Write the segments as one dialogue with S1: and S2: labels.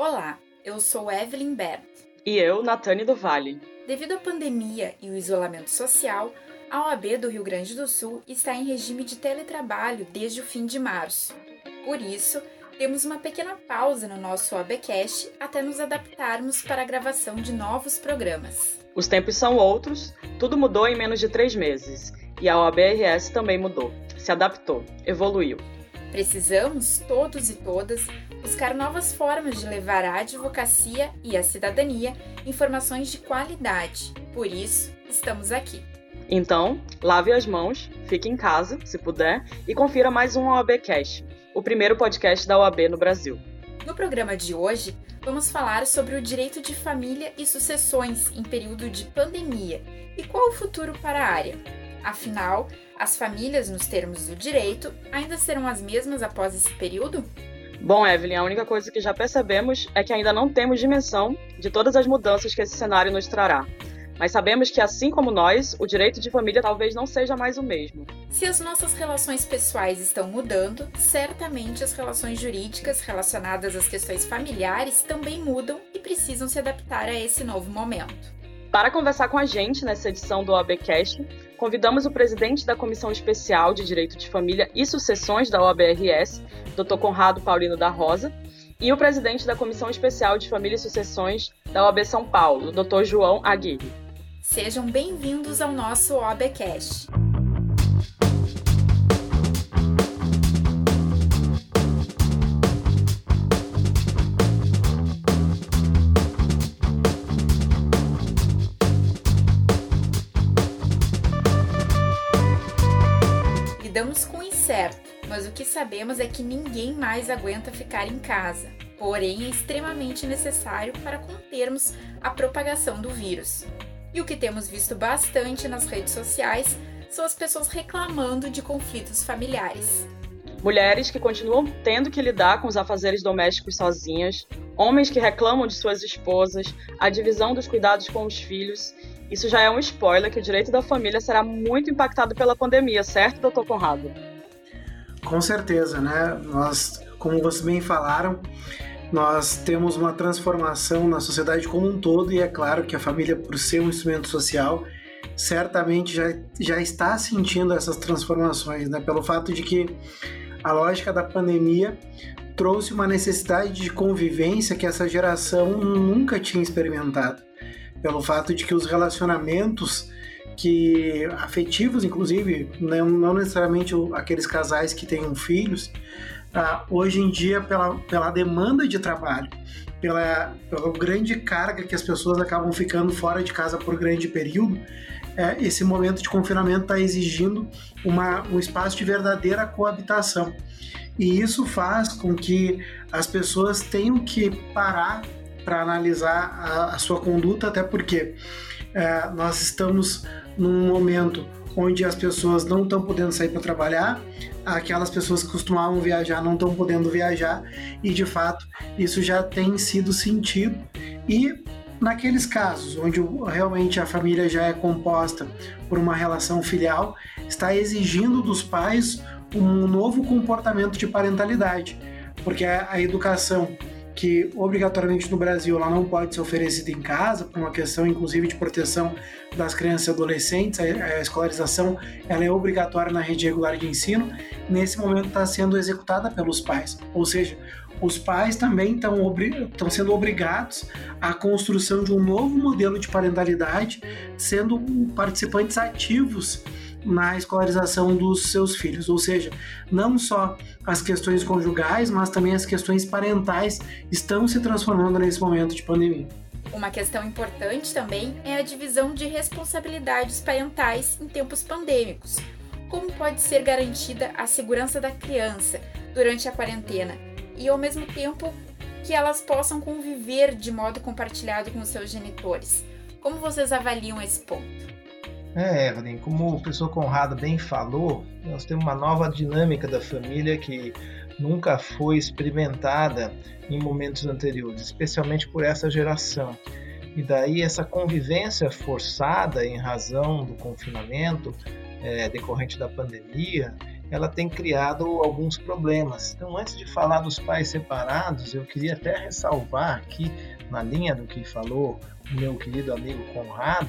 S1: Olá, eu sou Evelyn Bert.
S2: E eu, Natane do Vale.
S1: Devido à pandemia e o isolamento social, a OAB do Rio Grande do Sul está em regime de teletrabalho desde o fim de março. Por isso, temos uma pequena pausa no nosso OABcast até nos adaptarmos para a gravação de novos programas.
S2: Os tempos são outros, tudo mudou em menos de três meses. E a OABRS também mudou, se adaptou, evoluiu.
S1: Precisamos, todos e todas, buscar novas formas de levar à advocacia e à cidadania informações de qualidade. Por isso, estamos aqui.
S2: Então, lave as mãos, fique em casa, se puder, e confira mais um OAB Cash, o primeiro podcast da OAB no Brasil.
S1: No programa de hoje, vamos falar sobre o direito de família e sucessões em período de pandemia e qual o futuro para a área. Afinal, as famílias, nos termos do direito, ainda serão as mesmas após esse período?
S2: Bom, Evelyn, a única coisa que já percebemos é que ainda não temos dimensão de todas as mudanças que esse cenário nos trará. Mas sabemos que, assim como nós, o direito de família talvez não seja mais o mesmo.
S1: Se as nossas relações pessoais estão mudando, certamente as relações jurídicas relacionadas às questões familiares também mudam e precisam se adaptar a esse novo momento.
S2: Para conversar com a gente nessa edição do OABcast, convidamos o presidente da Comissão Especial de Direito de Família e Sucessões da OABRS, Dr. Conrado Paulino da Rosa, e o presidente da Comissão Especial de Família e Sucessões da OAB São Paulo, Dr. João Aguirre.
S1: Sejam bem-vindos ao nosso OABcast. Lidamos com o incerto, mas o que sabemos é que ninguém mais aguenta ficar em casa. Porém, é extremamente necessário para contermos a propagação do vírus. E o que temos visto bastante nas redes sociais são as pessoas reclamando de conflitos familiares.
S2: Mulheres que continuam tendo que lidar com os afazeres domésticos sozinhas, homens que reclamam de suas esposas, a divisão dos cuidados com os filhos isso já é um spoiler que o direito da família será muito impactado pela pandemia, certo, doutor Conrado?
S3: Com certeza, né? Nós, como vocês bem falaram, nós temos uma transformação na sociedade como um todo e é claro que a família, por ser um instrumento social, certamente já, já está sentindo essas transformações, né? Pelo fato de que a lógica da pandemia trouxe uma necessidade de convivência que essa geração nunca tinha experimentado pelo fato de que os relacionamentos que afetivos, inclusive, não, não necessariamente aqueles casais que tenham filhos, uh, hoje em dia, pela, pela demanda de trabalho, pela, pela grande carga que as pessoas acabam ficando fora de casa por grande período, é, esse momento de confinamento está exigindo uma, um espaço de verdadeira coabitação. E isso faz com que as pessoas tenham que parar para analisar a, a, sua conduta, até porque é, nós estamos num momento onde as pessoas não estão podendo sair para trabalhar, aquelas pessoas que costumavam viajar não estão podendo viajar, e de fato isso já tem sido sentido. E naqueles casos onde realmente a família já é composta por uma relação filial, está exigindo dos pais um novo comportamento de parentalidade, porque a educação que obrigatoriamente no Brasil ela não pode ser oferecida em casa, por uma questão inclusive de proteção das crianças e adolescentes, a escolarização ela é obrigatória na rede regular de ensino, nesse momento está sendo executada pelos pais, ou seja, os pais também estão sendo obrigados à construção de um novo modelo de parentalidade, sendo participantes ativos na escolarização dos seus filhos, ou seja, não só as questões conjugais, mas também as questões parentais estão se transformando nesse momento de pandemia.
S1: Uma questão importante também é a divisão de responsabilidades parentais em tempos pandêmicos. Como pode ser garantida a segurança da criança durante a quarentena e, ao mesmo tempo, que elas possam conviver de modo compartilhado com seus genitores? Como vocês avaliam esse ponto?
S4: É, Evelyn, como o professor Conrado bem falou, nós temos uma nova dinâmica da família que nunca foi experimentada em momentos anteriores, especialmente por essa geração. E daí essa convivência forçada em razão do confinamento é, decorrente da pandemia, ela tem criado alguns problemas. Então, antes de falar dos pais separados, eu queria até ressalvar aqui, na linha do que falou o meu querido amigo Conrado,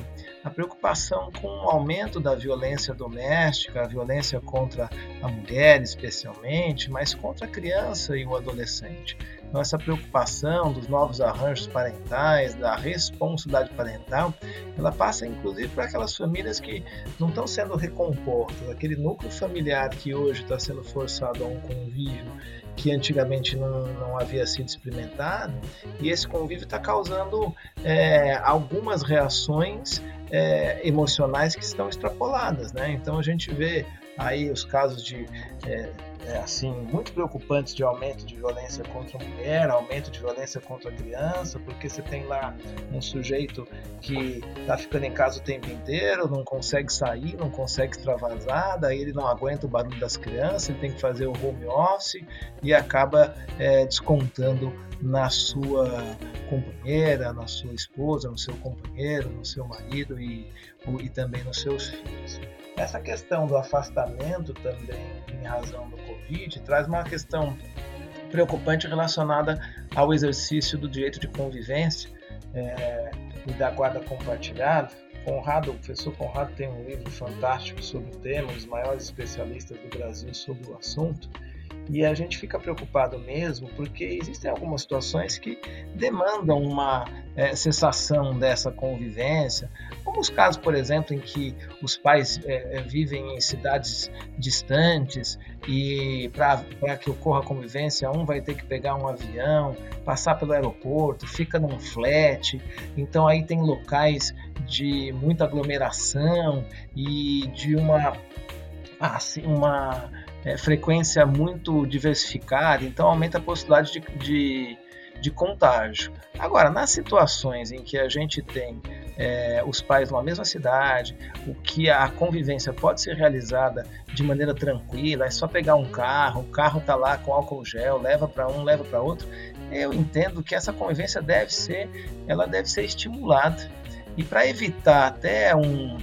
S4: a preocupação com o aumento da violência doméstica, a violência contra a mulher especialmente, mas contra a criança e o adolescente. Então, essa preocupação dos novos arranjos parentais, da responsabilidade parental, ela passa inclusive para aquelas famílias que não estão sendo recompostas, aquele núcleo familiar que hoje está sendo forçado a um convívio que antigamente não, não havia sido experimentado, e esse convívio está causando é, algumas reações é, emocionais que estão extrapoladas, né? Então a gente vê aí os casos de é, é, assim muito preocupantes de aumento de violência contra a mulher, aumento de violência contra a criança, porque você tem lá um sujeito que está ficando em casa o tempo inteiro, não consegue sair, não consegue extravasar, daí ele não aguenta o barulho das crianças, ele tem que fazer o home office e acaba é, descontando na sua companheira, na sua esposa, no seu companheiro, no seu marido e, e também nos seus filhos. Essa questão do afastamento também, em razão do Covid, traz uma questão preocupante relacionada ao exercício do direito de convivência é, e da guarda compartilhada. Conrado, o professor Conrado tem um livro fantástico sobre o tema, um dos maiores especialistas do Brasil sobre o assunto. E a gente fica preocupado mesmo porque existem algumas situações que demandam uma é, cessação dessa convivência, como os casos, por exemplo, em que os pais é, é vivem em cidades distantes e para que ocorra a convivência, um vai ter que pegar um avião, passar pelo aeroporto, fica num flat, então aí tem locais de muita aglomeração e de uma assim, uma é, frequência muito diversificada, então aumenta a possibilidade de, de, de contágio. Agora, nas situações em que a gente tem é, os pais numa mesma cidade, o que a convivência pode ser realizada de maneira tranquila, é só pegar um carro, o carro está lá com álcool gel, leva para um, leva para outro. Eu entendo que essa convivência deve ser, ela deve ser estimulada. E para evitar até um,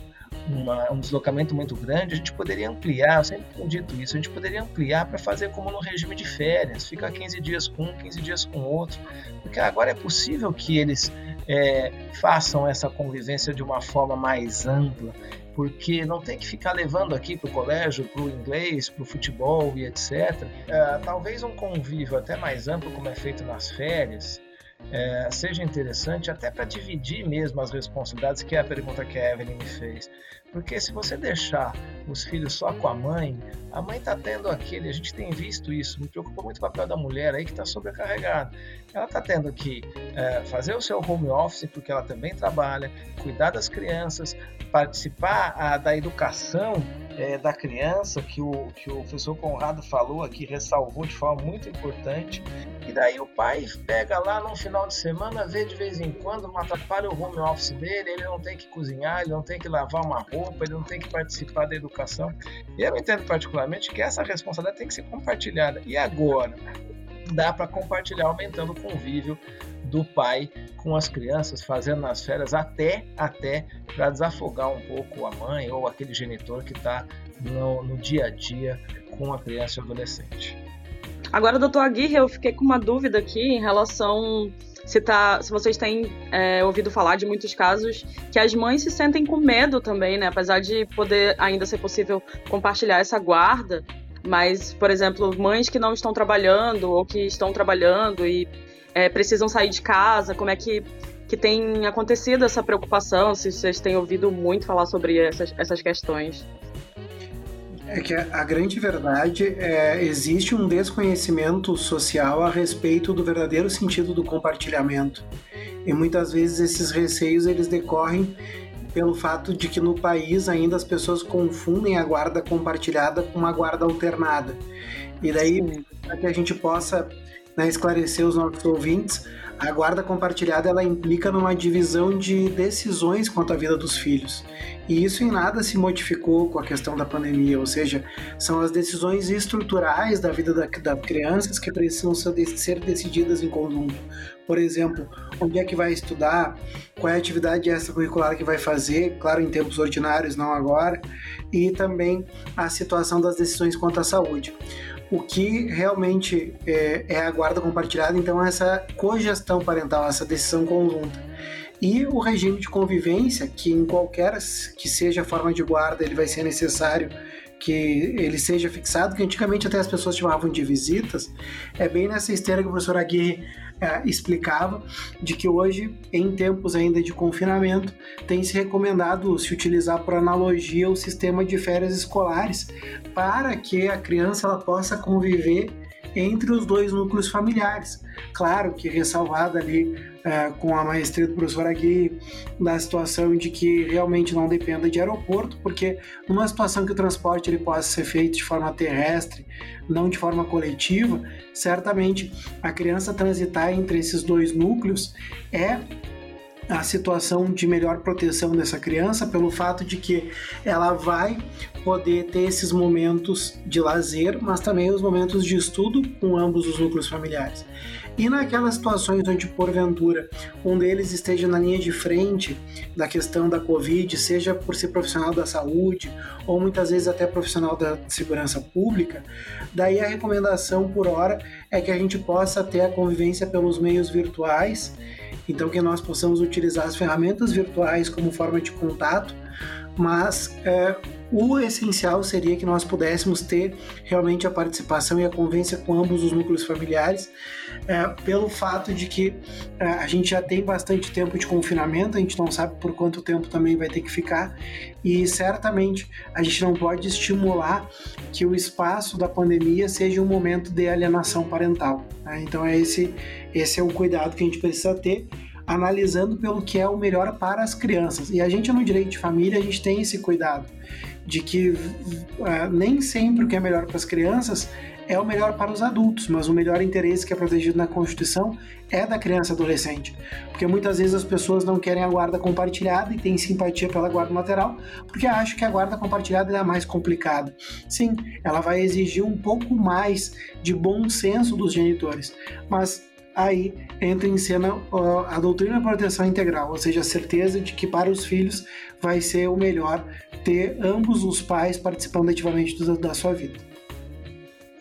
S4: uma, um deslocamento muito grande, a gente poderia ampliar, eu sempre tenho dito isso, a gente poderia ampliar para fazer como no regime de férias, ficar 15 dias com um, 15 dias com outro, porque agora é possível que eles é, façam essa convivência de uma forma mais ampla, porque não tem que ficar levando aqui para o colégio, para o inglês, para o futebol e etc. É, talvez um convívio até mais amplo, como é feito nas férias, é, seja interessante até para dividir mesmo as responsabilidades, que é a pergunta que a Evelyn me fez. Porque se você deixar os filhos só com a mãe, a mãe está tendo aquele, a gente tem visto isso, me preocupa muito o papel da mulher aí que está sobrecarregada. Ela está tendo que é, fazer o seu home office, porque ela também trabalha, cuidar das crianças, participar a, ah, da educação é, da criança, que o, que o professor Conrado falou aqui, ressalvou de forma muito importante. E daí o pai pega lá no final de semana, vê de vez em quando, não atrapalha o home office dele, ele não tem que cozinhar, ele não tem que lavar uma roupa, ele não tem que participar da educação. E eu entendo particularmente que essa responsabilidade tem que ser compartilhada. E agora? Dá para compartilhar aumentando o convívio do pai com as crianças, fazendo nas férias até até para desafogar um pouco a mãe ou aquele genitor que está no, no dia a dia com a criança e o adolescente.
S2: Agora, doutor Aguirre, eu fiquei com uma dúvida aqui em relação se, tá, se vocês têm é, ouvido falar de muitos casos que as mães se sentem com medo também, né? Apesar de poder ainda ser possível compartilhar essa guarda, mas, por exemplo, mães que não estão trabalhando ou que estão trabalhando e é, precisam sair de casa, como é que, que tem acontecido essa preocupação, se vocês têm ouvido muito falar sobre essas, essas questões.
S3: É que a, grande verdade é existe um desconhecimento social a respeito do verdadeiro sentido do compartilhamento. E muitas vezes esses receios eles decorrem pelo fato de que no país ainda as pessoas confundem a guarda compartilhada com uma guarda alternada. E daí, para que a gente possa né, esclarecer os nossos ouvintes, a guarda compartilhada ela implica numa divisão de decisões quanto à vida dos filhos. E isso em nada se modificou com a questão da pandemia, ou seja, são as decisões estruturais da vida das da crianças que precisam ser decididas em conjunto. Por exemplo, onde é que vai estudar, qual é a atividade extracurricular que vai fazer, claro, em tempos ordinários, não agora, e também a situação das decisões quanto à saúde o que realmente é, é a guarda compartilhada, então essa cogestão parental, essa decisão conjunta. E o regime de convivência, que em qualquer que seja a forma de guarda, ele vai ser necessário que ele seja fixado, que antigamente até as pessoas chamavam de visitas, é bem nessa esteira que o professor Aguirre é, explicava, de que hoje, em tempos ainda de confinamento, tem se recomendado se utilizar por analogia o sistema de férias escolares, para que a criança ela possa conviver entre os dois núcleos familiares. Claro que ressalvada ali é, com a maestria do professor aqui da situação de que realmente não dependa de aeroporto, porque numa situação que o transporte ele possa ser feito de forma terrestre, não de forma coletiva, certamente a criança transitar entre esses dois núcleos é a situação de melhor proteção dessa criança pelo fato de que ela vai poder ter esses momentos de lazer, mas também os momentos de estudo com ambos os núcleos familiares. E naquelas situações onde, porventura, um deles esteja na linha de frente da questão da Covid, seja por ser profissional da saúde ou muitas vezes até profissional da segurança pública, daí a recomendação por hora é que a gente possa ter a convivência pelos meios virtuais então, que nós possamos utilizar as ferramentas virtuais como forma de contato, mas é, o essencial seria que nós pudéssemos ter realmente a participação e a convivência com ambos os núcleos familiares, é, pelo fato de que é, a gente já tem bastante tempo de confinamento, a gente não sabe por quanto tempo também vai ter que ficar, e certamente a gente não pode estimular que o espaço da pandemia seja um momento de alienação parental. Né? Então, é esse, esse é o cuidado que a gente precisa ter analisando pelo que é o melhor para as crianças. E a gente no direito de família, a gente tem esse cuidado de que uh, nem sempre o que é melhor para as crianças é o melhor para os adultos, mas o melhor interesse que é protegido na Constituição é da criança adolescente. Porque muitas vezes as pessoas não querem a guarda compartilhada e têm simpatia pela guarda lateral, porque acham que a guarda compartilhada é a mais complicada. Sim, ela vai exigir um pouco mais de bom senso dos genitores, mas aí entra em cena a doutrina da proteção integral, ou seja, a certeza de que para os filhos vai ser o melhor ter ambos os pais participando ativamente da sua vida.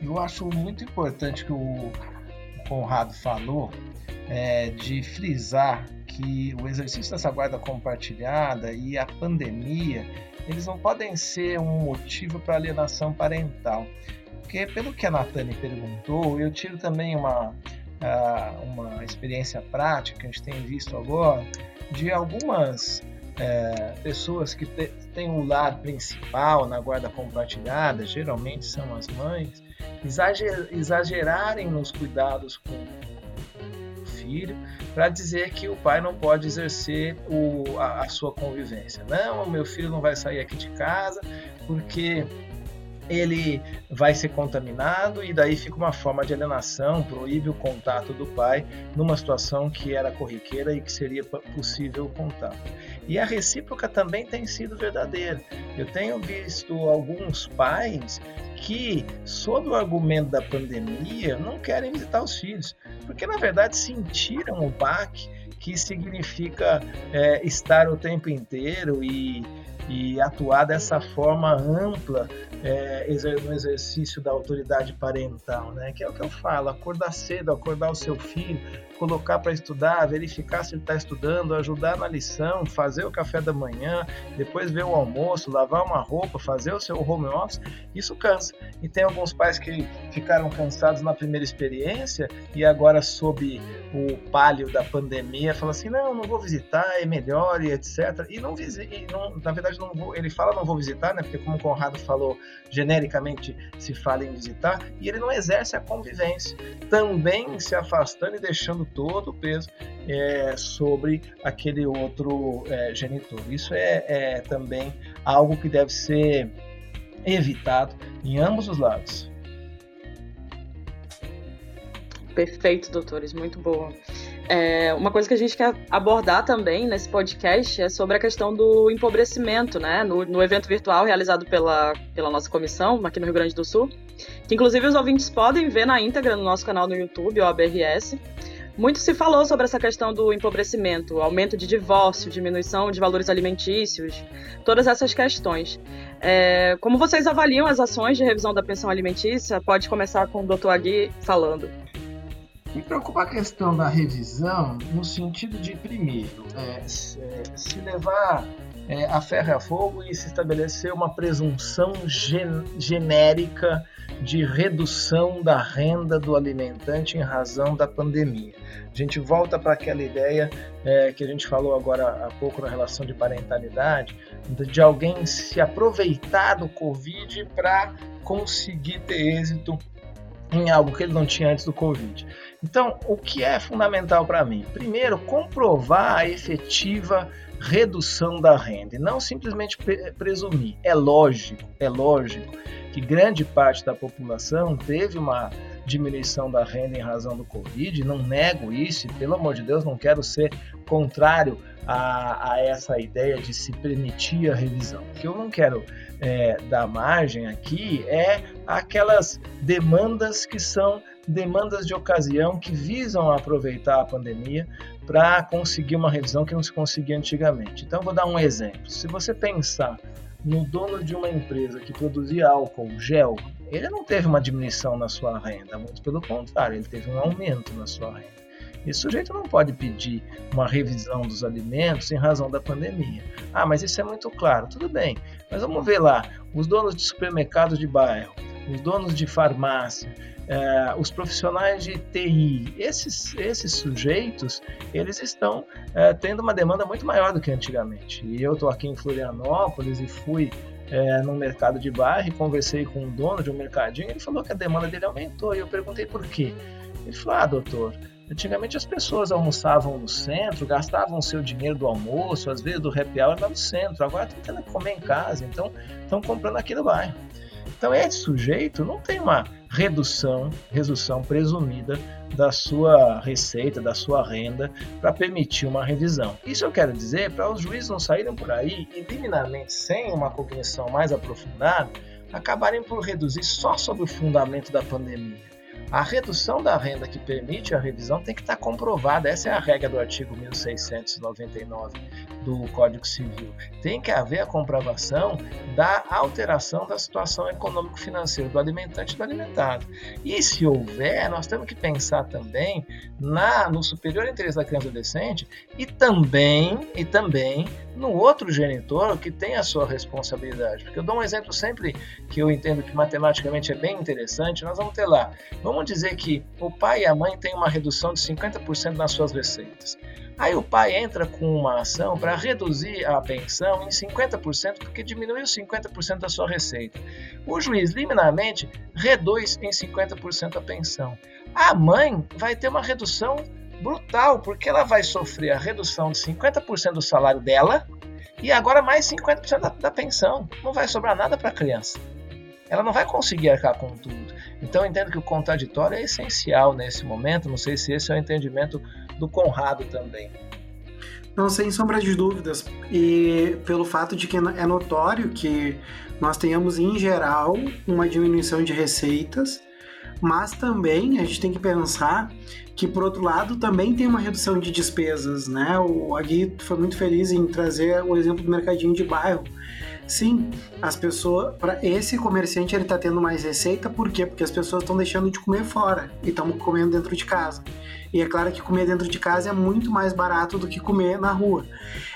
S4: Eu acho muito importante que o Conrado falou é, de frisar que o exercício dessa guarda compartilhada e a pandemia eles não podem ser um motivo para alienação parental. Porque, pelo que a Natane perguntou, eu tiro também uma, uma experiência prática que a gente tem visto agora de algumas é, pessoas que têm um lar principal na guarda compartilhada, geralmente são as mães, exager, exagerarem nos cuidados com o filho para dizer que o pai não pode exercer o, a, a sua convivência. Não, meu filho não vai sair aqui de casa porque ele vai ser contaminado e daí fica uma forma de alienação, proíbe o contato do pai numa situação que era corriqueira e que seria possível o contato. E a recíproca também tem sido verdadeira. Eu tenho visto alguns pais que, sob o argumento da pandemia, não querem visitar os filhos, porque na verdade sentiram o baque que significa é, estar o tempo inteiro e e atuar dessa forma ampla é, no exercício da autoridade parental, né? Que é o que eu falo, acordar cedo, acordar o seu filho, colocar para estudar, verificar se ele está estudando, ajudar na lição, fazer o café da manhã, depois ver o almoço, lavar uma roupa, fazer o seu home office, isso cansa. E tem alguns pais que ficaram cansados na primeira experiência e agora sob o palio da pandemia falam assim, não, não vou visitar, é melhor e etc. E não visita, na verdade não vou, ele fala não vou visitar, né? Porque como o Conrado falou, genericamente se fala em visitar e ele não exerce a convivência, também se afastando e deixando todo o peso é, sobre aquele outro é, genitor. Isso é, é também algo que deve ser evitado em ambos os lados.
S2: Perfeito, doutores, muito boa. É, uma coisa que a gente quer abordar também nesse podcast é sobre a questão do empobrecimento, né? No, no, evento virtual realizado pela, pela nossa comissão aqui no Rio Grande do Sul, que inclusive os ouvintes podem ver na íntegra no nosso canal no YouTube, o ABRS. Muito se falou sobre essa questão do empobrecimento, aumento de divórcio, diminuição de valores alimentícios, todas essas questões. É, como vocês avaliam as ações de revisão da pensão alimentícia? Pode começar com o doutor Agui falando.
S4: Me preocupa a questão da revisão no sentido de, primeiro, é, se, se levar é, a ferro e a fogo e se estabelecer uma presunção gen genérica de redução da renda do alimentante em razão da pandemia. A gente volta para aquela ideia é, que a gente falou agora há pouco na relação de parentalidade, de alguém se aproveitar do Covid para conseguir ter êxito em algo que ele não tinha antes do Covid. Então, o que é fundamental para mim? Primeiro, comprovar a efetiva redução da renda e não simplesmente presumir. É lógico, é lógico que grande parte da população teve uma diminuição da renda em razão do Covid, não nego isso, e pelo amor de Deus, não quero ser contrário a, a essa ideia de se permitir a revisão. O que eu não quero é, dar margem aqui é aquelas demandas que são demandas de ocasião que visam aproveitar a pandemia para conseguir uma revisão que não se conseguia antigamente. Então, vou dar um exemplo. Se você pensar no dono de uma empresa que produzia álcool gel, ele não teve uma diminuição na sua renda, muito pelo contrário, ele teve um aumento na sua renda. Esse sujeito não pode pedir uma revisão dos alimentos em razão da pandemia. Ah, mas isso é muito claro. Tudo bem, mas vamos ver lá: os donos de supermercados de bairro, os donos de farmácia, é, os profissionais de TI, esses, esses sujeitos, eles estão é, tendo uma demanda muito maior do que antigamente. E eu estou aqui em Florianópolis e fui é, no mercado de bairro e conversei com o dono de um mercadinho, ele falou que a demanda dele aumentou. E eu perguntei por quê. Ele falou: Ah, doutor, antigamente as pessoas almoçavam no centro, gastavam seu dinheiro do almoço, às vezes do happy hour lá no centro, agora estão tendo que comer em casa, então estão comprando aqui no bairro. Então esse sujeito não tem uma redução, redução presumida da sua receita, da sua renda, para permitir uma revisão. Isso eu quero dizer para os juízes não saírem por aí e liminarmente, sem uma cognição mais aprofundada, acabarem por reduzir só sobre o fundamento da pandemia. A redução da renda que permite a revisão tem que estar comprovada. Essa é a regra do artigo 1699 do Código Civil. Tem que haver a comprovação da alteração da situação econômico-financeira do alimentante e do alimentado. E se houver, nós temos que pensar também na, no superior interesse da criança e adolescente e também, e também no outro genitor que tem a sua responsabilidade. Porque eu dou um exemplo sempre que eu entendo que matematicamente é bem interessante. Nós vamos ter lá, vamos dizer que o pai e a mãe têm uma redução de 50% nas suas receitas. Aí o pai entra com uma ação para reduzir a pensão em 50%, porque diminuiu 50% da sua receita. O juiz, liminarmente, reduz em 50% a pensão. A mãe vai ter uma redução brutal, porque ela vai sofrer a redução de 50% do salário dela e agora mais 50% da, da pensão. Não vai sobrar nada para a criança. Ela não vai conseguir arcar com tudo. Então eu entendo que o contraditório é essencial nesse momento. Não sei se esse é o entendimento do Conrado também.
S3: Não, sem sombra de dúvidas. E pelo fato de que é notório que nós tenhamos, em geral, uma diminuição de receitas, mas também a gente tem que pensar que, por outro lado, também tem uma redução de despesas, né? O Agui foi muito feliz em trazer o exemplo do mercadinho de bairro. Sim, as pessoas, para esse comerciante ele está tendo mais receita, por quê? Porque as pessoas estão deixando de comer fora e estão comendo dentro de casa. E é claro que comer dentro de casa é muito mais barato do que comer na rua.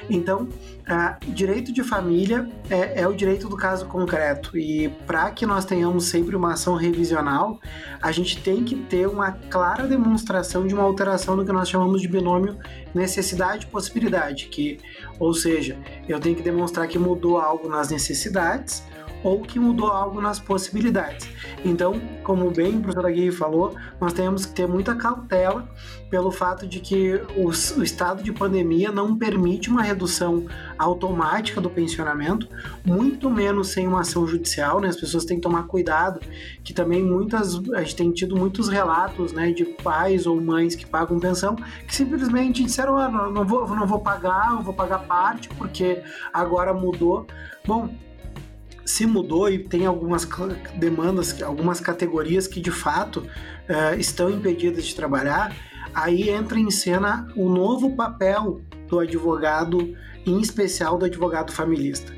S3: Então, uh, direito de família é, é, o direito do caso concreto. E para que nós tenhamos sempre uma ação revisional, a gente tem que ter uma clara demonstração de uma alteração no que nós chamamos de binômio necessidade-possibilidade. Que, ou seja, eu tenho que demonstrar que mudou algo nas necessidades ou que mudou algo nas possibilidades. Então, como bem o professor Aguirre falou, nós temos que ter muita cautela pelo fato de que o, o, estado de pandemia não permite uma redução automática do pensionamento, muito menos sem uma ação judicial, né? As pessoas têm que tomar cuidado, que também muitas a gente tem tido muitos relatos, né, de pais ou mães que pagam pensão que simplesmente disseram, ah, não, não vou, não vou pagar, eu vou pagar parte porque agora mudou. Bom, se mudou e tem algumas demandas, algumas categorias que de fato uh, estão impedidas de trabalhar, aí entra em cena o novo papel do advogado, em especial do advogado familista.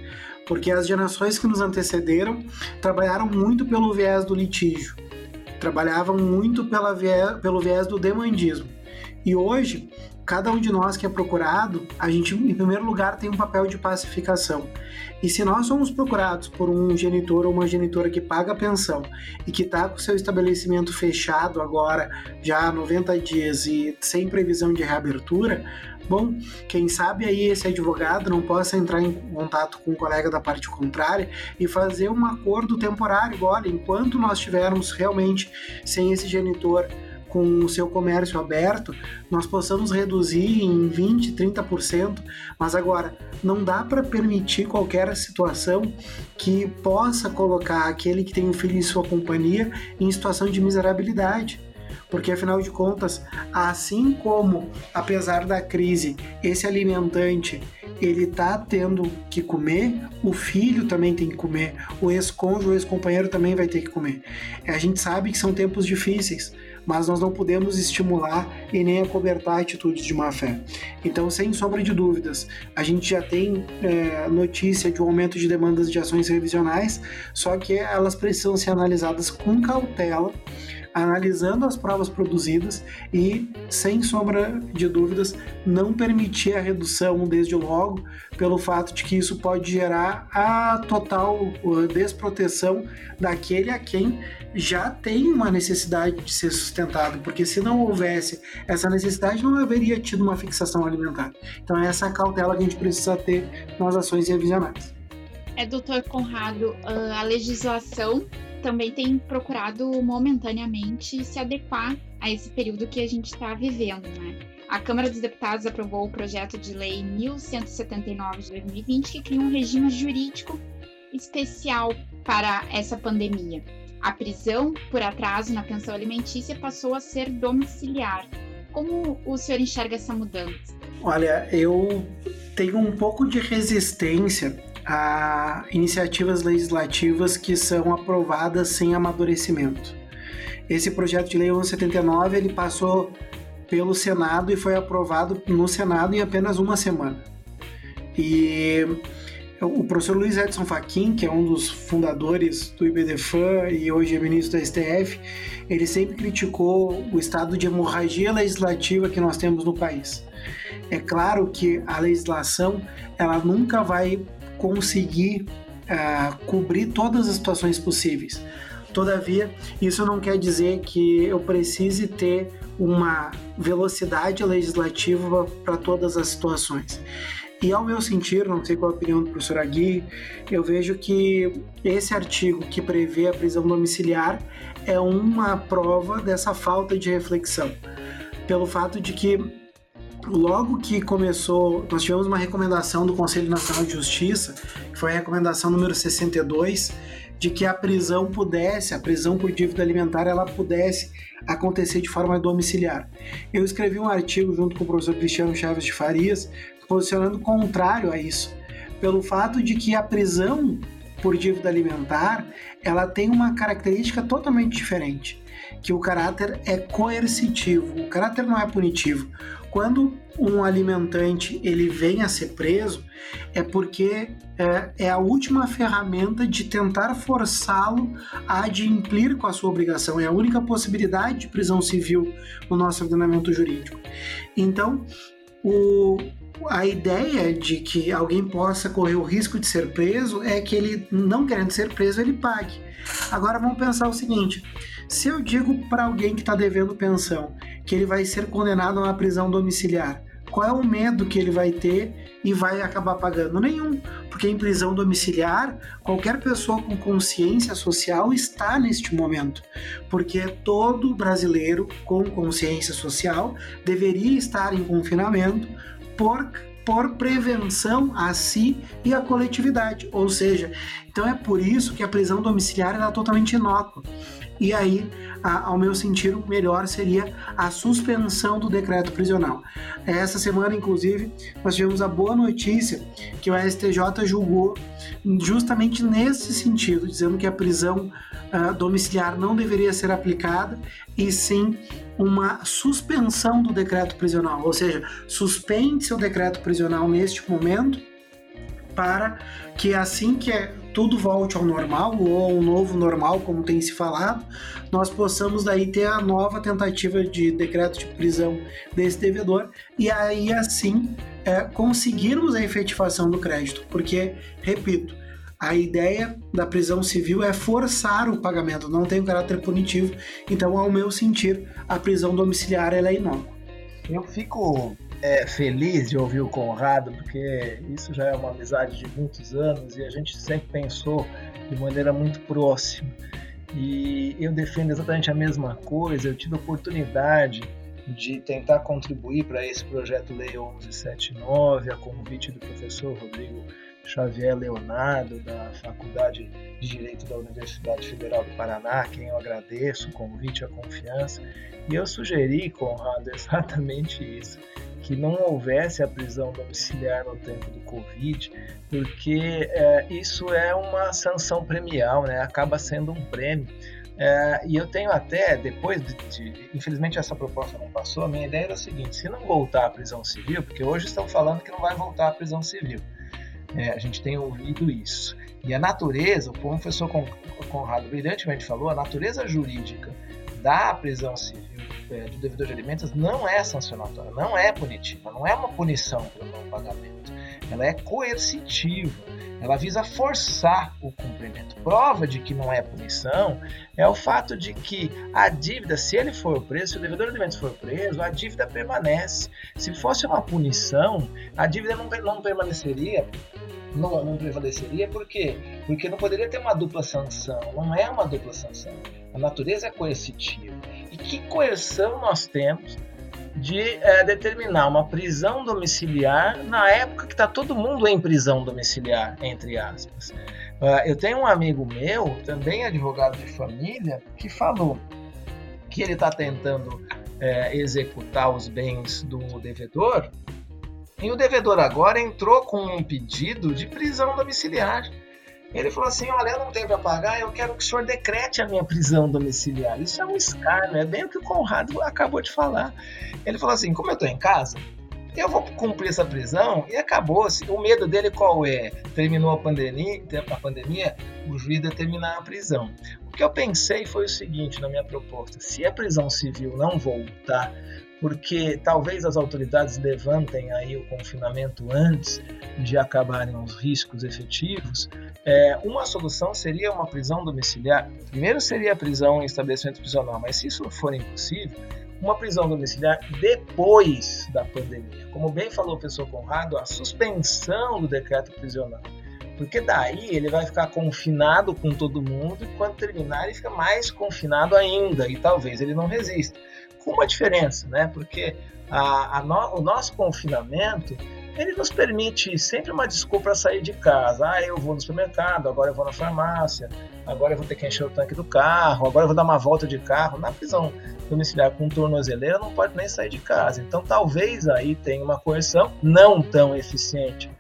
S3: Porque as gerações que nos antecederam trabalharam muito pelo viés do litígio, trabalhavam muito pela viés, pelo viés do demandismo. E hoje cada um de nós que é procurado, a gente, em primeiro lugar, tem um papel de pacificação. E se nós somos procurados por um genitor ou uma genitora que paga a pensão e que está com seu estabelecimento fechado agora, já há 90 dias e sem previsão de reabertura, bom, quem sabe aí esse advogado não possa entrar em contato com um colega da parte contrária e fazer um acordo temporário. Olha, enquanto nós estivermos realmente sem esse genitor com o seu comércio aberto, nós possamos reduzir em 20, 30%, mas agora não dá para permitir qualquer situação que possa colocar aquele que tem um filho em sua companhia em situação de miserabilidade. Porque afinal de contas, assim como apesar da crise, esse alimentante ele tá tendo que comer, o filho também tem que comer, o ex-cônjuge, o ex-companheiro também vai ter que comer. A gente sabe que são tempos difíceis, mas nós não podemos estimular e nem acobertar atitudes de má fé. Então, sem sombra de dúvidas, a gente já tem é, notícia de um aumento de demandas de ações revisionais, só que elas precisam ser analisadas com cautela analisando as provas produzidas e, sem sombra de dúvidas, não permitir a redução desde logo, pelo fato de que isso pode gerar a total desproteção daquele a quem já tem uma necessidade de ser sustentado, porque se não houvesse essa necessidade, não haveria tido uma fixação alimentar. Então, é essa cautela que a gente precisa ter nas ações revisionais.
S1: É, doutor Conrado, ah, a legislação também tem procurado momentaneamente se adequar a esse período que a gente está vivendo, né? A Câmara dos Deputados aprovou o projeto de lei 1179 de 2020 que cria um regime jurídico especial para essa pandemia. A prisão por atraso na pensão alimentícia passou a ser domiciliar. Como o senhor enxerga essa mudança?
S3: Olha, eu tenho um pouco de resistência a iniciativas legislativas que são aprovadas sem amadurecimento. Esse projeto de lei 1179 ele passou pelo Senado e foi aprovado no Senado em apenas uma semana. E o professor Luiz Edson Fachin, que é um dos fundadores do IBDFAN e hoje é ministro da STF, ele sempre criticou o estado de hemorragia legislativa que nós temos no país. É claro que a legislação ela nunca vai conseguir uh, cobrir todas as situações possíveis. Todavia, isso não quer dizer que eu precise ter uma velocidade legislativa para todas as situações. E ao meu sentir, não sei qual a opinião do professor Agui, eu vejo que esse artigo que prevê a prisão domiciliar é uma prova dessa falta de reflexão. Pelo fato de que logo que começou, nós tivemos uma recomendação do Conselho Nacional de Justiça, que foi a recomendação número 62, de que a prisão pudesse, a prisão por dívida alimentar, ela pudesse acontecer de forma domiciliar. Eu escrevi um artigo junto com o professor Cristiano Chaves de Farias, posicionando contrário a isso, pelo fato de que a prisão por dívida alimentar, ela tem uma característica totalmente diferente, que o caráter é coercitivo, o caráter não é punitivo. Quando um alimentante ele vem a ser preso, é porque é, é a última ferramenta de tentar forçá-lo a adimplir com a sua obrigação. É a única possibilidade de prisão civil no nosso ordenamento jurídico. Então, o, a ideia de que alguém possa correr o risco de ser preso é que ele, não querendo ser preso, ele pague. Agora vamos pensar o seguinte: se eu digo para alguém que está devendo pensão que ele vai ser condenado a uma prisão domiciliar, qual é o medo que ele vai ter e vai acabar pagando? Nenhum, porque em prisão domiciliar, qualquer pessoa com consciência social está neste momento, porque todo brasileiro com consciência social deveria estar em confinamento por por prevenção a si e à coletividade. Ou seja, então é por isso que a prisão domiciliar é totalmente inócua. E aí, a, ao meu sentir, o melhor seria a suspensão do decreto prisional. Essa semana, inclusive, nós tivemos a boa notícia que o STJ julgou justamente nesse sentido, dizendo que a prisão uh, domiciliar não deveria ser aplicada e sim uma suspensão do decreto prisional, ou seja, suspende-se o decreto prisional neste momento para que assim que é tudo volte ao normal ou ao novo normal, como tem se falado, nós possamos daí ter a nova tentativa de decreto de prisão desse devedor e aí assim é, conseguirmos a efetivação do crédito, porque repito, a ideia da prisão civil é forçar o pagamento, não tem um caráter punitivo. Então, ao meu sentir, a prisão domiciliar é inócua.
S4: Eu fico é, feliz de ouvir o Conrado, porque isso já é uma amizade de muitos anos e a gente sempre pensou de maneira muito próxima. E eu defendo exatamente a mesma coisa. Eu tive a oportunidade de tentar contribuir para esse projeto Lei 1179, a convite do professor Rodrigo Xavier Leonardo, da Faculdade de Direito da Universidade Federal do Paraná, quem eu agradeço o convite a confiança. E eu sugeri, Conrado, exatamente isso, que não houvesse a prisão domiciliar no tempo do Covid, porque é, isso é uma sanção premial, né? acaba sendo um prêmio. É, e eu tenho até, depois de, de, Infelizmente essa proposta não passou, a minha ideia era a seguinte: se não voltar à prisão civil, porque hoje estão falando que não vai voltar à prisão civil, é, a gente tem ouvido isso. E a natureza, o professor Conrado brilhantemente falou, a natureza jurídica da prisão civil é, do devedor de alimentos não é sancionatória, não é punitiva, não é uma punição pelo não pagamento. Ela é coercitiva, ela visa forçar o cumprimento. Prova de que não é punição é o fato de que a dívida, se ele for preso, se o devedor de alimentos for preso, a dívida permanece. Se fosse uma punição, a dívida não, não permaneceria não, não prevaleceria, por quê? Porque não poderia ter uma dupla sanção, não é uma dupla sanção. A natureza é coercitiva. E que coerção nós temos de é, determinar uma prisão domiciliar na época que está todo mundo em prisão domiciliar, entre aspas. Uh, eu tenho um amigo meu, também advogado de família, que falou que ele está tentando é, executar os bens do devedor e o devedor agora entrou com um pedido de prisão domiciliar. Ele falou assim: Olha, eu não tenho para pagar, eu quero que o senhor decrete a minha prisão domiciliar. Isso é um escárnio, é bem o que o Conrado acabou de falar. Ele falou assim: Como eu estou em casa, eu vou cumprir essa prisão e acabou. O medo dele qual é? Terminou a pandemia, a pandemia, o juiz determinar a prisão. O que eu pensei foi o seguinte na minha proposta: se a prisão civil não voltar porque talvez as autoridades levantem aí o confinamento antes de acabarem os riscos efetivos, é, uma solução seria uma prisão domiciliar. Primeiro seria a prisão em estabelecimento prisional, mas se isso for impossível, uma prisão domiciliar depois da pandemia. Como bem falou o professor Conrado, a suspensão do decreto prisional. Porque daí ele vai ficar confinado com todo mundo e quando terminar ele fica mais confinado ainda e talvez ele não resista com uma diferença, né? Porque a, a no, o nosso confinamento ele nos permite sempre uma desculpa para sair de casa. Ah, eu vou no supermercado, agora eu vou na farmácia, agora eu vou ter que encher o tanque do carro, agora eu vou dar uma volta de carro. Na prisão domiciliar com tornozeleira não pode nem sair de casa. Então talvez aí tenha uma coerção não tão eficiente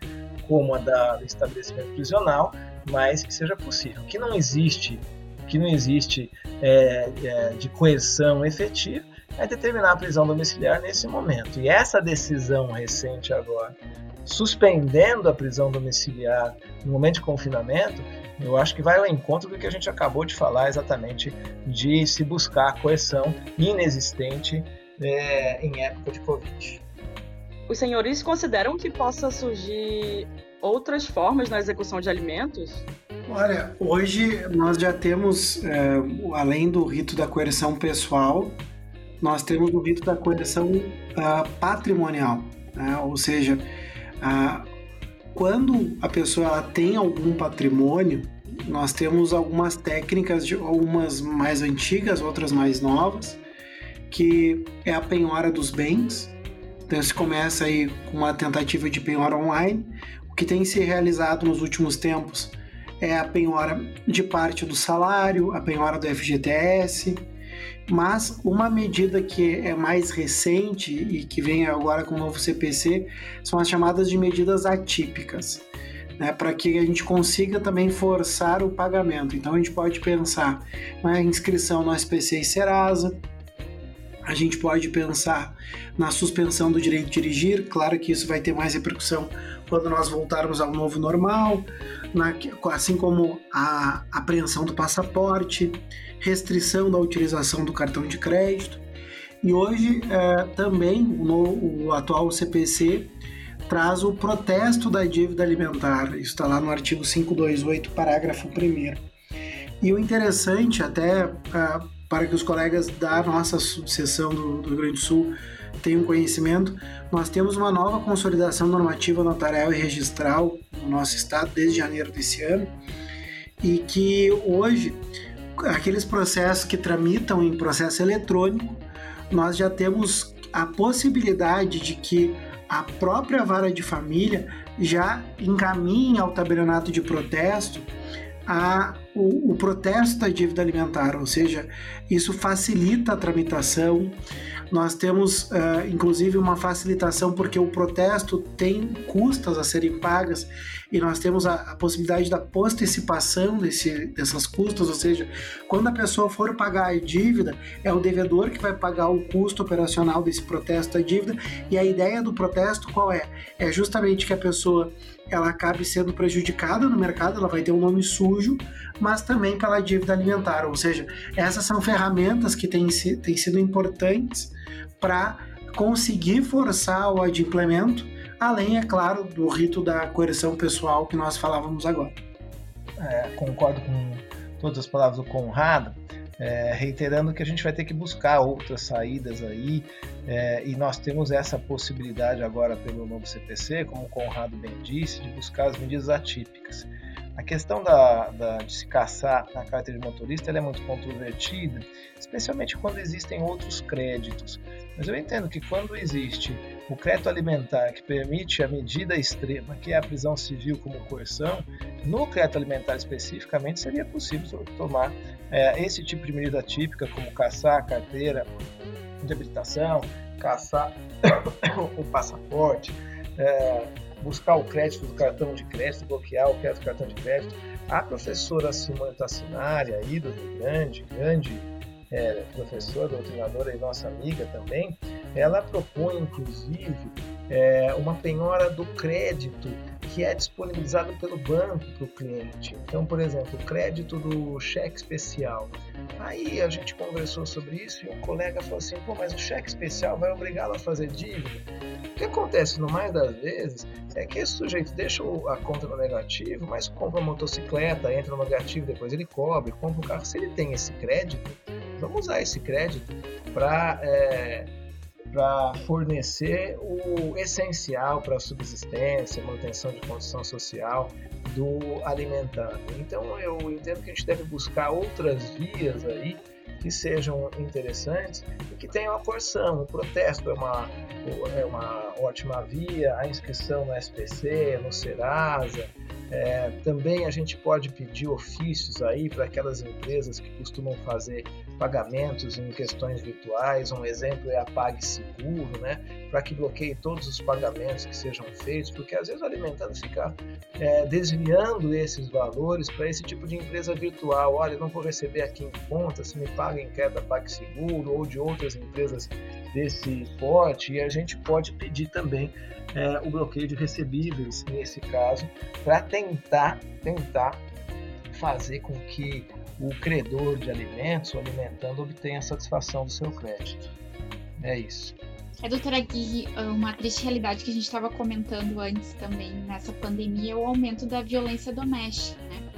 S4: como a da, do estabelecimento prisional, mas que seja possível. Que não existe, que não existe é, é, de coerção efetiva é determinar a prisão domiciliar nesse momento. E essa decisão recente agora, suspendendo a prisão domiciliar no momento de confinamento, eu acho que vai ao encontro do que a gente acabou de falar exatamente de se buscar a coerção inexistente é, em época de Covid.
S2: Os senhores consideram que possa surgir outras formas na execução de alimentos?
S3: Olha, hoje nós já temos, é, além do rito da coerção pessoal, nós temos o rito da coerção uh, patrimonial. Né? Ou seja, a, quando a pessoa tem algum patrimônio, nós temos algumas técnicas, de, algumas mais antigas, outras mais novas, que é a penhora dos bens. Então se começa aí com uma tentativa de penhora online. O que tem se realizado nos últimos tempos é a penhora de parte do salário, a penhora do FGTS, mas uma medida que é mais recente e que vem agora com o novo CPC são as chamadas de medidas atípicas né, para que a gente consiga também forçar o pagamento. Então a gente pode pensar na inscrição no SPC e Serasa, a gente pode pensar na suspensão do direito de dirigir, claro que isso vai ter mais repercussão quando nós voltarmos ao novo normal, na, assim como a apreensão do passaporte, restrição da utilização do cartão de crédito. E hoje é, também o, o atual CPC traz o protesto da dívida alimentar. Isso está lá no artigo 528, parágrafo 1. E o interessante, até uh, para que os colegas da nossa subseção do, do Rio Grande do Sul tenham conhecimento, nós temos uma nova consolidação normativa notarial e registral no nosso estado desde janeiro desse ano e que hoje aqueles processos que tramitam em processo eletrônico, nós já temos a possibilidade de que a própria vara de família já encaminha ao tabelionato de protesto a, o, o, protesto da dívida alimentar, ou seja, isso facilita a tramitação, nós temos, uh, inclusive, uma facilitação porque o protesto tem custas a serem pagas e nós temos a, a possibilidade da postecipação desse, dessas custas, ou seja, quando a pessoa for pagar a dívida, é o devedor que vai pagar o custo operacional desse protesto da dívida. E a ideia do protesto qual é? É justamente que a pessoa ela acabe sendo prejudicada no mercado, ela vai ter um nome sujo, mas também pela dívida alimentar. Ou seja, essas são ferramentas que têm, têm sido importantes para conseguir forçar o adimplemento, além, é claro, do rito da coerção pessoal que nós falávamos agora.
S4: É, concordo com todas as palavras do Conrado, é, reiterando que a gente vai ter que buscar outras saídas aí, é, e nós temos essa possibilidade agora pelo novo CPC, como o Conrado bem disse, de buscar as medidas atípicas. A questão da, da, de se caçar na carteira de motorista é muito controvertida, especialmente quando existem outros créditos. Mas eu entendo que quando existe o crédito alimentar que permite a medida extrema, que é a prisão civil como coerção, no crédito alimentar especificamente seria possível tomar é, esse tipo de medida típica, como caçar carteira de habilitação, caçar o passaporte, é, buscar o crédito do cartão de crédito, bloquear o crédito do cartão de crédito. A professora Simone Tassinari, aí do Rio Grande, grande é, professora, doutrinadora e nossa amiga também, ela propõe, inclusive, é, uma penhora do crédito que é disponibilizado pelo banco para o cliente. Então, por exemplo, o crédito do cheque especial. Aí a gente conversou sobre isso e um colega falou assim: pô, mas o cheque especial vai obrigá-lo a fazer dívida? O que acontece no mais das vezes é que esse sujeito deixa a conta no negativo, mas compra uma motocicleta, entra no negativo, depois ele cobre, compra um carro. Se ele tem esse crédito, vamos usar esse crédito para. É, para fornecer o essencial para a subsistência, manutenção de condição social do alimentado. Então eu entendo que a gente deve buscar outras vias aí que sejam interessantes e que tenham a porção. O protesto é uma, é uma ótima via, a inscrição no SPC, no Serasa, é, também a gente pode pedir ofícios aí para aquelas empresas que costumam fazer pagamentos em questões virtuais. Um exemplo é a PagSeguro, né? Para que bloqueie todos os pagamentos que sejam feitos, porque às vezes o alimentando fica é, desviando esses valores para esse tipo de empresa virtual. Olha, não vou receber aqui em conta, se me paga em queda PagSeguro ou de outras empresas desse porte, e a gente pode pedir também é, o bloqueio de recebíveis nesse caso, para tentar, tentar fazer com que o credor de alimentos, o alimentando, obtenha a satisfação do seu crédito. É isso.
S1: É, doutora Gui, uma triste realidade que a gente estava comentando antes também nessa pandemia é o aumento da violência doméstica, né?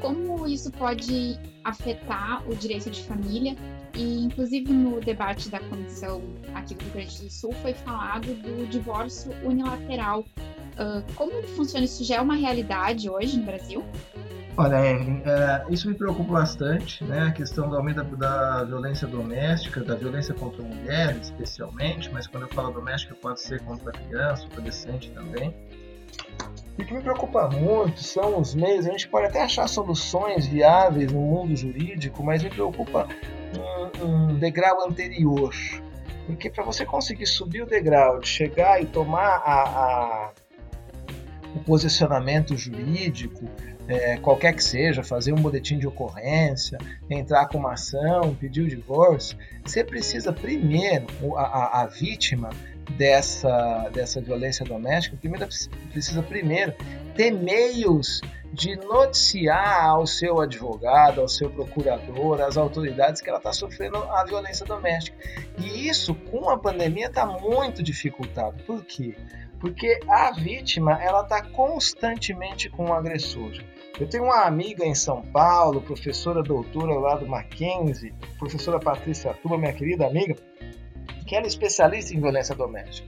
S1: Como isso pode afetar o direito de família e, inclusive, no debate da comissão aqui do Rio Grande do Sul foi falado do divórcio unilateral. Uh, como funciona isso? Já é uma realidade hoje no Brasil?
S4: Olha, Evelyn, é, isso me preocupa bastante, né? A questão do aumento da, da, violência doméstica, da violência contra a mulher, especialmente, mas quando eu falo doméstica, pode ser contra criança, adolescente também. E o que me preocupa muito são os meios. A gente pode até achar soluções viáveis no mundo jurídico, mas me preocupa um, um degrau anterior. Porque para você conseguir subir o degrau, de chegar e tomar a, a, o posicionamento jurídico, é, qualquer que seja, fazer um boletim de ocorrência, entrar com uma ação, pedir o divórcio, você precisa primeiro, a, a, a vítima dessa, dessa violência doméstica, primeiro precisa primeiro ter meios de noticiar ao seu advogado, ao seu procurador, às autoridades que ela está sofrendo a violência doméstica. E isso, com a pandemia, está muito dificultado. Por quê? Porque a vítima ela está constantemente com o agressor. Eu tenho uma amiga em São Paulo, professora doutora lá do Mackenzie, professora Patrícia Tuba, minha querida amiga, que ela é especialista em violência doméstica.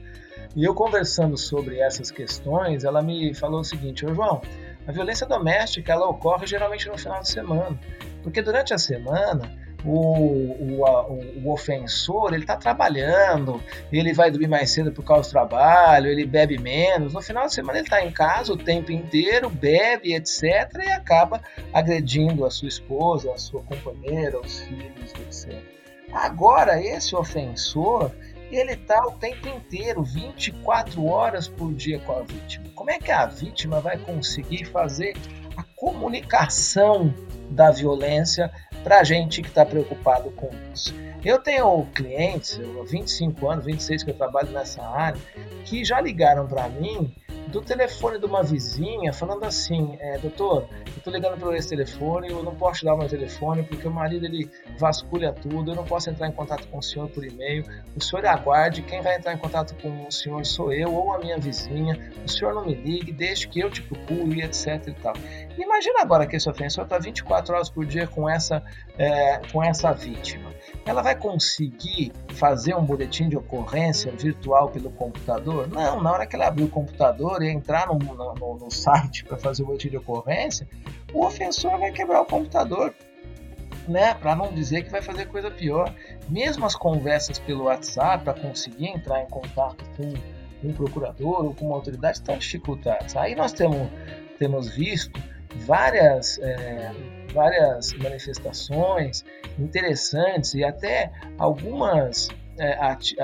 S4: E eu conversando sobre essas questões, ela me falou o seguinte: Ô João, a violência doméstica ela ocorre geralmente no final de semana, porque durante a semana o, o, o, o ofensor ele está trabalhando, ele vai dormir mais cedo por causa do trabalho, ele bebe menos. No final de semana ele está em casa o tempo inteiro, bebe, etc. e acaba agredindo a sua esposa, a sua companheira, os filhos, etc. Agora, esse ofensor, ele está o tempo inteiro, 24 horas por dia com a vítima. Como é que a vítima vai conseguir fazer a comunicação da violência para a gente que está preocupado com isso? Eu tenho clientes, eu, 25 anos, 26 que eu trabalho nessa área, que já ligaram para mim do telefone de uma vizinha falando assim, é, doutor, eu tô ligando para esse telefone, eu não posso te dar o meu telefone porque o marido ele vasculha tudo, eu não posso entrar em contato com o senhor por e-mail, o senhor aguarde, quem vai entrar em contato com o senhor sou eu ou a minha vizinha, o senhor não me ligue, deixe que eu te procure, etc e tal. Imagina agora que esse ofensor está 24 horas por dia com essa, é, com essa vítima. Ela vai conseguir fazer um boletim de ocorrência virtual pelo computador? Não, na hora que ela abrir o computador e entrar no, no, no site para fazer o boletim de ocorrência, o ofensor vai quebrar o computador. Né, para não dizer que vai fazer coisa pior. Mesmo as conversas pelo WhatsApp para conseguir entrar em contato com um procurador ou com uma autoridade estão dificultadas. Aí nós temos, temos visto várias, é, várias manifestações interessantes e até algumas é,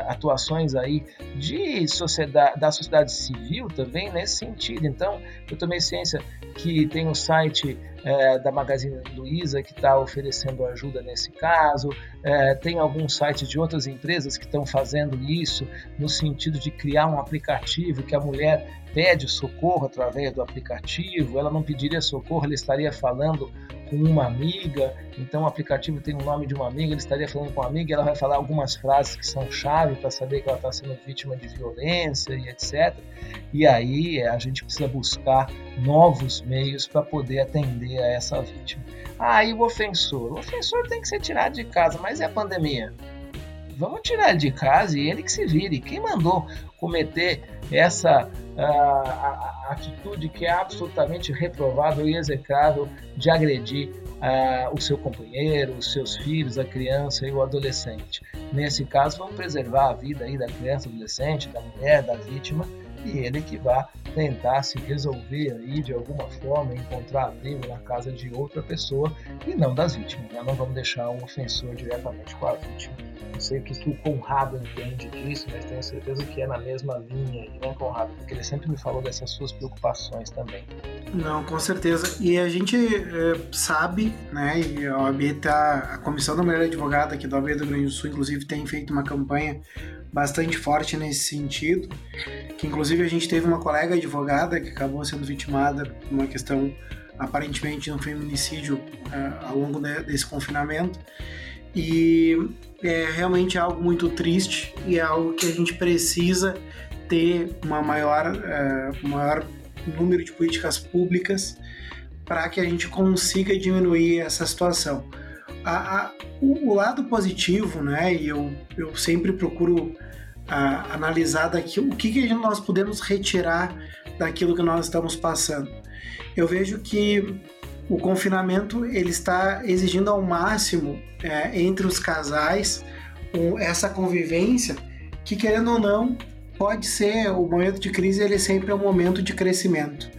S4: atuações aí de sociedade, da sociedade civil também nesse sentido. Então, eu tomei ciência que tem o um site é, da Magazine Luiza que está oferecendo ajuda nesse caso, é, tem alguns sites de outras empresas que estão fazendo isso no sentido de criar um aplicativo que a mulher pede socorro através do aplicativo, ela não pediria socorro, ela estaria falando com uma amiga, então o aplicativo tem o nome de uma amiga, ele estaria falando com uma amiga, ela vai falar algumas frases que são chave para saber que ela está sendo vítima de violência e etc. E aí a gente precisa buscar novos meios para poder atender a essa vítima. Aí ah, o ofensor, o ofensor tem que ser tirado de casa, mas é a pandemia? Vamos tirar de casa e ele que se vire. Quem mandou cometer essa a, atitude que é absolutamente reprovável e execrável de agredir a, o seu companheiro, os seus filhos, a criança e o adolescente. Nesse caso, vamos preservar a vida aí da criança, adolescente, da mulher, da vítima e ele que vai tentar se resolver aí de alguma forma, encontrar abrigo na casa de outra pessoa e não das vítimas. Né? Não vamos deixar um ofensor diretamente com a vítima. Não sei o que o Conrado entende disso, mas tenho certeza que é na mesma linha aí, né, Conrado? Porque ele sempre me falou dessas suas preocupações também.
S3: Não, com certeza. E a gente é, sabe, né, e a OAB tá, a Comissão da Mulher Advogada aqui da OAB do Rio Grande do Sul, inclusive, tem feito uma campanha bastante forte nesse sentido, que inclusive a gente teve uma colega advogada que acabou sendo vitimada por uma questão aparentemente de um feminicídio uh, ao longo de, desse confinamento e é realmente algo muito triste e é algo que a gente precisa ter uma maior, uh, maior número de políticas públicas para que a gente consiga diminuir essa situação. A, a, o, o, lado positivo, né, e eu, eu sempre procuro a, analisar daqui o que, que nós podemos retirar daquilo que nós estamos passando. Eu vejo que o confinamento ele está exigindo ao máximo é, entre os casais um, essa convivência que querendo ou não pode ser o momento de crise ele sempre é um momento de crescimento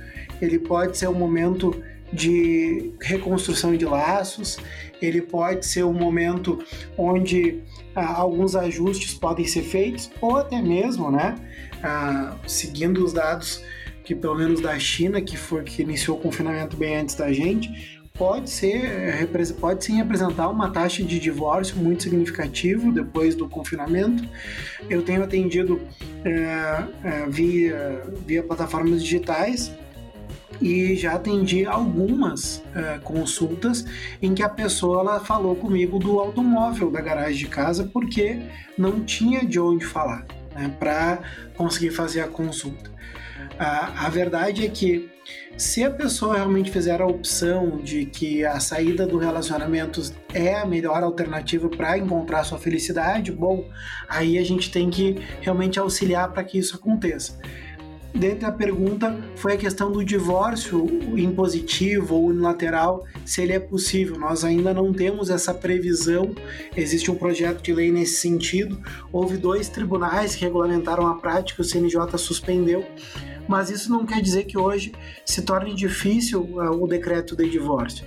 S3: ele pode ser um momento de reconstrução de laços ele pode ser um momento onde ah, alguns ajustes podem ser feitos ou até mesmo né ah, seguindo os dados que pelo menos da China, que foi que iniciou o confinamento bem antes da gente, pode ser eh, pode sim representar uma taxa de divórcio muito significativo depois do confinamento. Eu tenho atendido é, é, via, via plataformas digitais e já atendi algumas é, consultas em que a pessoa ela falou comigo do automóvel da garagem de casa porque não tinha de onde falar né, para conseguir fazer a consulta. A verdade é que se a pessoa realmente fizer a opção de que a saída do relacionamento é a melhor alternativa para encontrar sua felicidade, bom, aí a gente tem que realmente auxiliar para que isso aconteça. Dentro da pergunta foi a questão do divórcio impositivo ou unilateral, se ele é possível. Nós ainda não temos essa previsão, existe um projeto de lei nesse sentido. Houve dois tribunais que regulamentaram a prática, o CNJ suspendeu mas isso não quer dizer que hoje se torne difícil uh, o decreto de divórcio.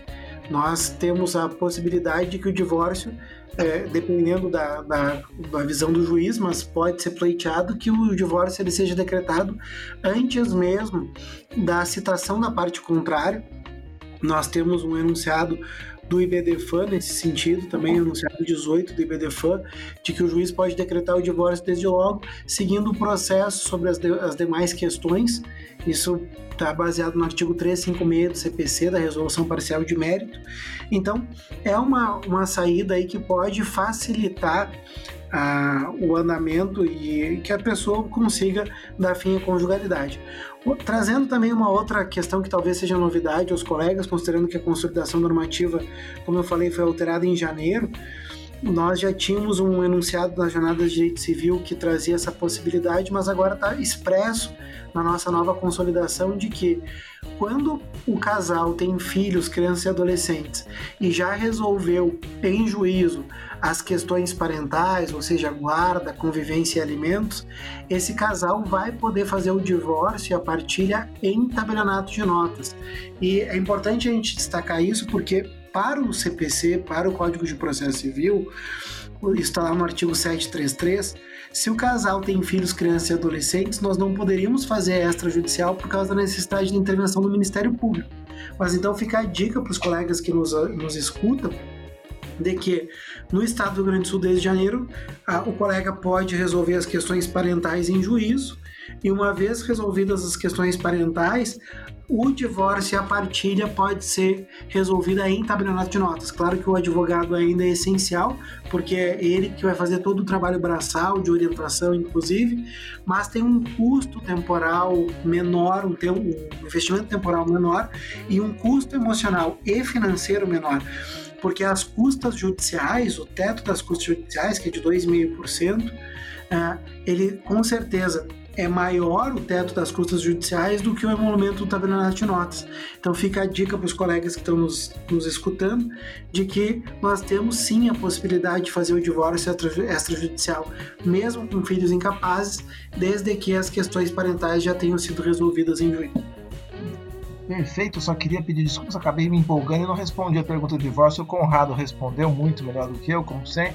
S3: Nós temos a possibilidade de que o divórcio, é, dependendo da, da, da, visão do juiz, mas pode ser pleiteado que o divórcio ele seja decretado antes mesmo da citação da parte contrária. Nós temos um enunciado do IBDFAN nesse sentido, também anunciado 18 do IBDFAN, de que o juiz pode decretar o divórcio desde logo, seguindo o processo sobre as, de, as demais questões. Isso está baseado no artigo 356 do CPC, da Resolução Parcial de Mérito. Então, é uma, uma saída aí que pode facilitar a, o andamento e que a pessoa consiga dar fim à conjugalidade. Trazendo também uma outra questão que talvez seja novidade aos colegas, considerando que a consolidação normativa, como eu falei, foi alterada em janeiro, nós já tínhamos um enunciado na Jornada de Direito Civil que trazia essa possibilidade, mas agora está expresso na nossa nova consolidação de que quando o casal tem filhos, crianças e adolescentes e já resolveu em juízo as questões parentais, ou seja, guarda, convivência e alimentos, esse casal vai poder fazer o divórcio e a partilha em tabelionato de notas. E é importante a gente destacar isso porque para o CPC, para o Código de Processo Civil, está lá no artigo 733, se o casal tem filhos, crianças e adolescentes, nós não poderíamos fazer extrajudicial por causa da necessidade de intervenção do Ministério Público. Mas então fica a dica para os colegas que nos, nos escutam de que no estado do Rio Grande do Sul, desde janeiro, a, o colega pode resolver as questões parentais em juízo, e uma vez resolvidas as questões parentais, o divórcio e a partilha pode ser resolvida em tabelionato de notas. Claro que o advogado ainda é essencial, porque é ele que vai fazer todo o trabalho braçal, de orientação, inclusive, mas tem um custo temporal menor, um, um investimento temporal menor e um custo emocional e financeiro menor porque as custas judiciais, o teto das custas judiciais, que é de 2,5%, é, ele com certeza é maior o teto das custas judiciais do que o emolumento do tabelionato de notas. Então fica a dica para os colegas que estão nos, nos escutando de que nós temos sim a possibilidade de fazer o divórcio extrajudicial, mesmo com filhos incapazes, desde que as questões parentais já tenham sido resolvidas em juízo.
S4: Perfeito, só queria pedir desculpas, acabei me empolgando e não respondi a pergunta do divórcio. O Conrado respondeu muito melhor do que eu, como sempre.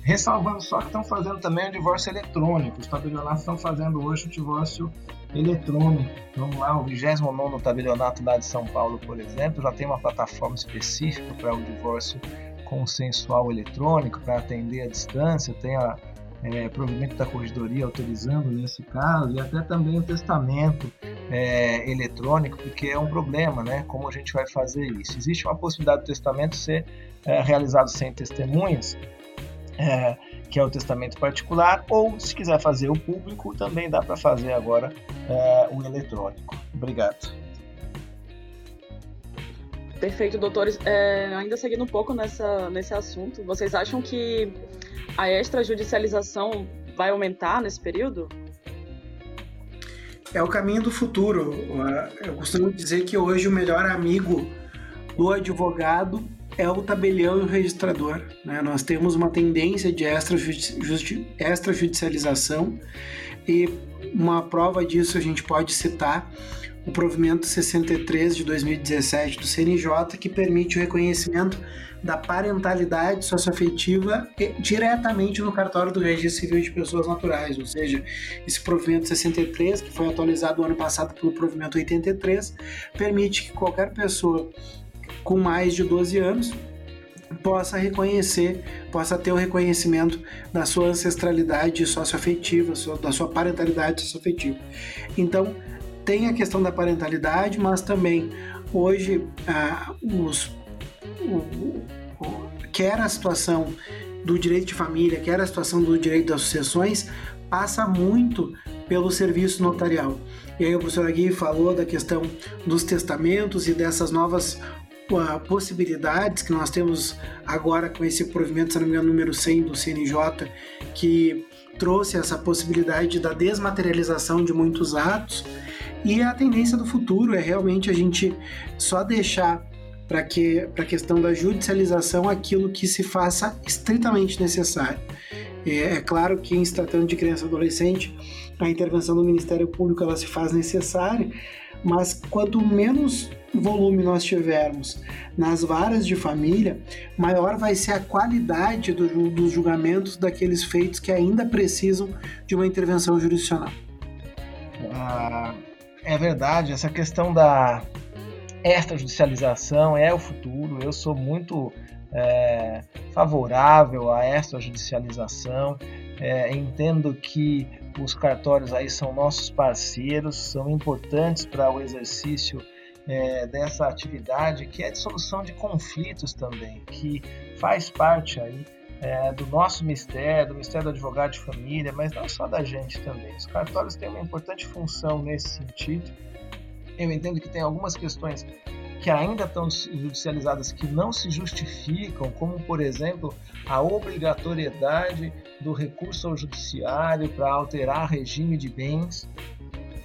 S4: Ressalvando só que estão fazendo também o divórcio eletrônico. Os tabelionatos estão fazendo hoje o divórcio eletrônico. Vamos lá, o 29 tabelionato lá de São Paulo, por exemplo, já tem uma plataforma específica para o divórcio consensual eletrônico, para atender à distância, tem a é, provimento da corregedoria autorizando nesse caso, e até também o testamento é, eletrônico, porque é um problema, né? Como a gente vai fazer isso? Existe uma possibilidade do testamento ser é, realizado sem testemunhas, é, que é o testamento particular, ou se quiser fazer o público, também dá para fazer agora é, o eletrônico. Obrigado.
S2: Perfeito, doutores. É, ainda seguindo um pouco nessa, nesse assunto, vocês acham que a extrajudicialização vai aumentar nesse período?
S3: É o caminho do futuro. Eu costumo dizer que hoje o melhor amigo do advogado é o tabelião e o registrador. Né? Nós temos uma tendência de extrajudicialização e uma prova disso a gente pode citar o provimento 63 de 2017 do CNJ, que permite o reconhecimento da parentalidade socioafetiva diretamente no cartório do Registro Civil de Pessoas Naturais, ou seja, esse provimento 63, que foi atualizado no ano passado pelo provimento 83, permite que qualquer pessoa com mais de 12 anos possa reconhecer, possa ter o reconhecimento da sua ancestralidade socioafetiva, da sua parentalidade socioafetiva. Então, tem a questão da parentalidade, mas também hoje ah, os, o, o, quer a situação do direito de família, quer a situação do direito das sucessões, passa muito pelo serviço notarial. E aí o professor Agui falou da questão dos testamentos e dessas novas uh, possibilidades que nós temos agora com esse provimento, se não me engano, número 100 do CNJ, que trouxe essa possibilidade da desmaterialização de muitos atos e a tendência do futuro é realmente a gente só deixar para que a questão da judicialização aquilo que se faça estritamente necessário. É, é, claro que em se tratando de criança e adolescente, a intervenção do Ministério Público ela se faz necessária, mas quanto menos volume nós tivermos nas varas de família, maior vai ser a qualidade do, dos julgamentos daqueles feitos que ainda precisam de uma intervenção jurisdicional.
S4: Ah é verdade, essa questão da extrajudicialização é o futuro. Eu sou muito é, favorável à extrajudicialização. É, entendo que os cartórios aí são nossos parceiros, são importantes para o exercício é, dessa atividade que é de solução de conflitos também, que faz parte aí é, do nosso mistério, do mistério do advogado de família, mas não só da gente também. Os cartórios têm uma importante função nesse sentido. Eu entendo que tem algumas questões que ainda estão judicializadas que não se justificam, como por exemplo a obrigatoriedade do recurso ao judiciário para alterar regime de bens.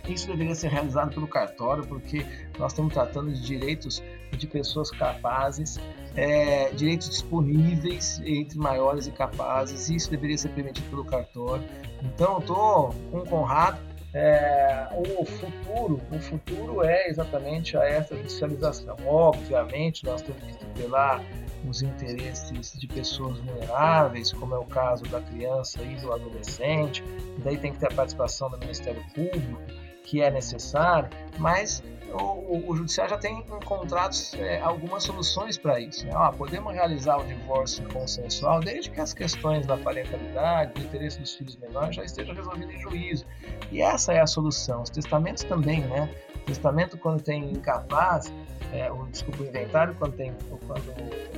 S4: Isso deveria ser realizado pelo cartório, porque nós estamos tratando de direitos de pessoas capazes, é, direitos disponíveis entre maiores e capazes, e isso deveria ser permitido pelo cartório. Então, estou com o Conrado. É, o futuro, o futuro é exatamente a essa judicialização. Obviamente, nós temos que tutelar os interesses de pessoas vulneráveis, como é o caso da criança e do adolescente. Daí tem que ter a participação do Ministério Público, que é necessária, mas o, o, judiciário já tem encontrado é, algumas soluções para isso. Né? Podemos realizar o divórcio consensual desde que as questões da parentalidade, do interesse dos filhos menores já estejam resolvidas em juízo. E essa é a solução. Os testamentos também, né? O testamento quando tem incapaz, é, o, desculpa, o inventário quando tem, quando,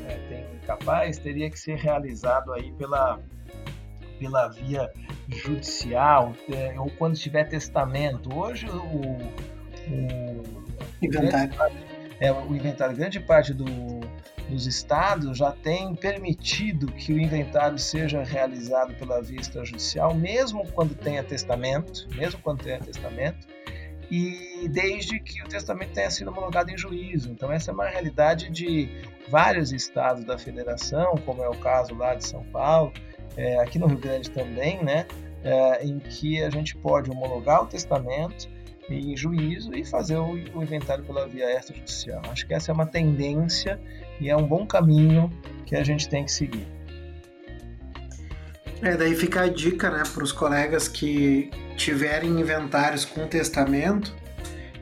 S4: é, tem incapaz, teria que ser realizado aí pela, pela via judicial é, ou quando tiver testamento. Hoje o, o
S3: inventário.
S4: É, o inventário, grande parte do, dos estados já tem permitido que o inventário seja realizado pela via extrajudicial, mesmo quando tenha testamento, mesmo quando tenha testamento, e desde que o testamento tenha sido homologado em juízo. Então essa é uma realidade de vários estados da federação, como é o caso lá de São Paulo, é, aqui no Rio Grande também, né, é, em que a gente pode homologar o testamento em juízo e fazer o, o inventário pela via extrajudicial. Acho que essa é uma tendência e é um bom caminho que a gente tem que seguir.
S3: É, daí fica a dica né, para os colegas que tiverem inventários com testamento,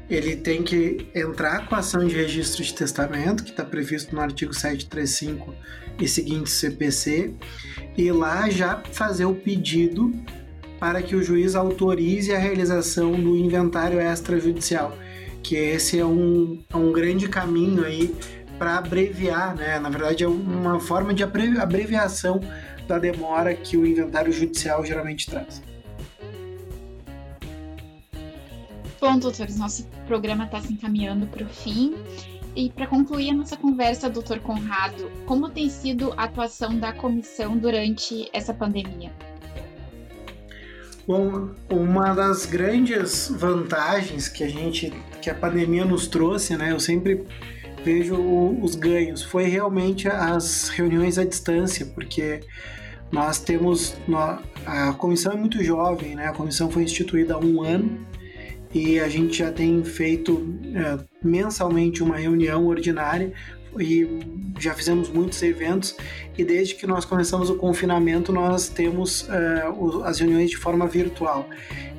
S3: ele tem que entrar com a ação de registro de testamento, que está previsto no artigo 735 e seguinte CPC, e lá já fazer o pedido para que o juiz autorize a realização do inventário extrajudicial, que esse é um, é um grande caminho aí para abreviar, né? Na verdade é uma forma de abreviação da demora que o inventário judicial geralmente traz.
S1: Bom, doutores, nosso programa está se encaminhando para o fim. E para concluir a nossa conversa, doutor Conrado, como tem sido a atuação da comissão durante essa pandemia?
S3: Bom, uma das grandes vantagens que a gente, que a pandemia nos trouxe, né? Eu sempre vejo os ganhos. Foi realmente as reuniões à distância, porque nós temos a comissão é muito jovem, né? A comissão foi instituída há um ano e a gente já tem feito é, mensalmente uma reunião ordinária e já fizemos muitos eventos. E desde que nós começamos o confinamento nós temos é, as reuniões de forma virtual.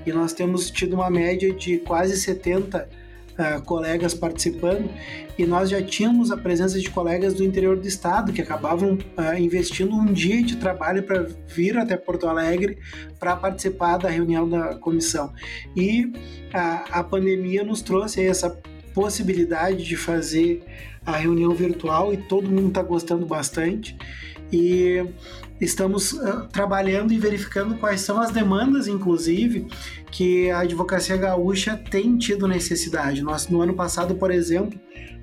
S3: E nós temos tido uma média de quase 70 uh, colegas participando e nós já tínhamos a presença de colegas do interior do estado que acabavam uh, investindo um dia de trabalho para vir até Porto Alegre para participar da reunião da comissão. E a, a pandemia nos trouxe essa possibilidade de fazer a reunião virtual e todo mundo está gostando bastante. E estamos uh, trabalhando e verificando quais são as demandas, inclusive, que a advocacia gaúcha tem tido necessidade. Nós, no ano passado, por exemplo,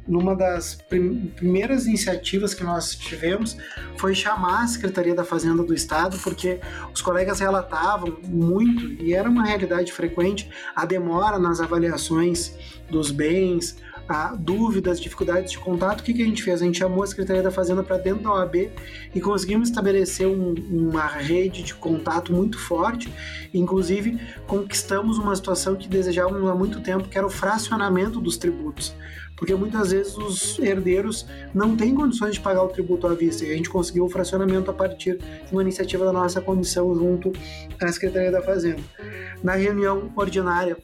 S3: numa das prim primeiras iniciativas que nós tivemos foi chamar a Secretaria da Fazenda do Estado, porque os colegas relatavam muito, e era uma realidade frequente, a demora nas avaliações dos bens, a dúvidas, dificuldades de contato, o que, que a gente fez? A gente chamou a Secretaria da Fazenda para dentro da OAB e conseguimos estabelecer um, uma rede de contato muito forte. Inclusive, conquistamos uma situação que desejávamos há muito tempo, que era o fracionamento dos tributos. Porque muitas vezes os herdeiros não têm condições de pagar o tributo à vista e a gente conseguiu o fracionamento a partir de uma iniciativa da nossa comissão junto à Secretaria da Fazenda. Na reunião ordinária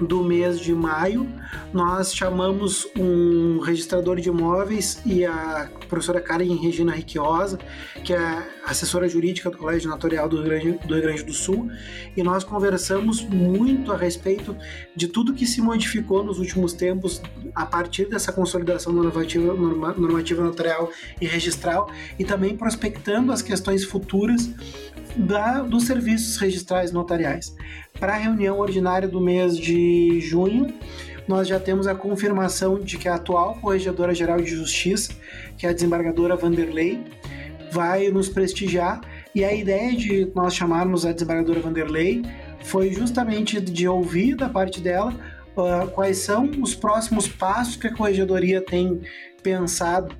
S3: do mês de maio, nós chamamos um registrador de imóveis e a professora Karen Regina Riquiosa, que é assessora jurídica do Colégio Notarial do Rio, Grande, do Rio Grande do Sul, e nós conversamos muito a respeito de tudo que se modificou nos últimos tempos a partir dessa consolidação normativa, normativa notarial e registral, e também prospectando as questões futuras da, dos serviços registrais notariais. Para a reunião ordinária do mês de junho, nós já temos a confirmação de que a atual Corregedora Geral de Justiça, que é a desembargadora Vanderlei, vai nos prestigiar. E a ideia de nós chamarmos a desembargadora Vanderlei foi justamente de ouvir da parte dela uh, quais são os próximos passos que a Corregedoria tem pensado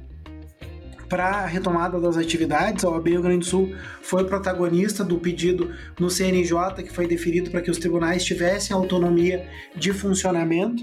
S3: para a retomada das atividades. A OAB Rio Grande do Sul foi protagonista do pedido no CNJ que foi deferido para que os tribunais tivessem autonomia de funcionamento.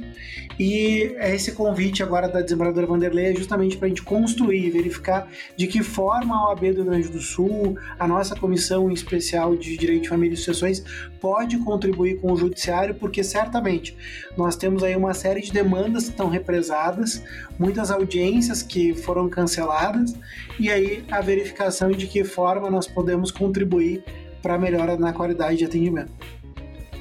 S3: E esse convite agora da desembargadora Vanderlei é justamente para a gente construir e verificar de que forma a OAB do Rio Grande do Sul, a nossa Comissão Especial de Direito de Família e Sucessões, pode contribuir com o Judiciário, porque certamente nós temos aí uma série de demandas que estão represadas, muitas audiências que foram canceladas, e aí a verificação de que forma nós podemos contribuir para a melhora na qualidade de atendimento.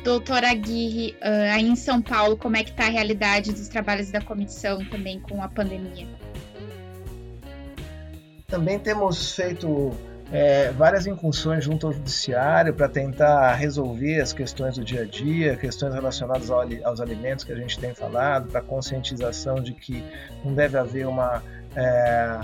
S1: Doutora Aguirre, uh, aí em São Paulo, como é que está a realidade dos trabalhos da comissão também com a pandemia?
S4: Também temos feito é, várias incursões junto ao judiciário para tentar resolver as questões do dia a dia, questões relacionadas ao, aos alimentos que a gente tem falado, para conscientização de que não deve haver uma é,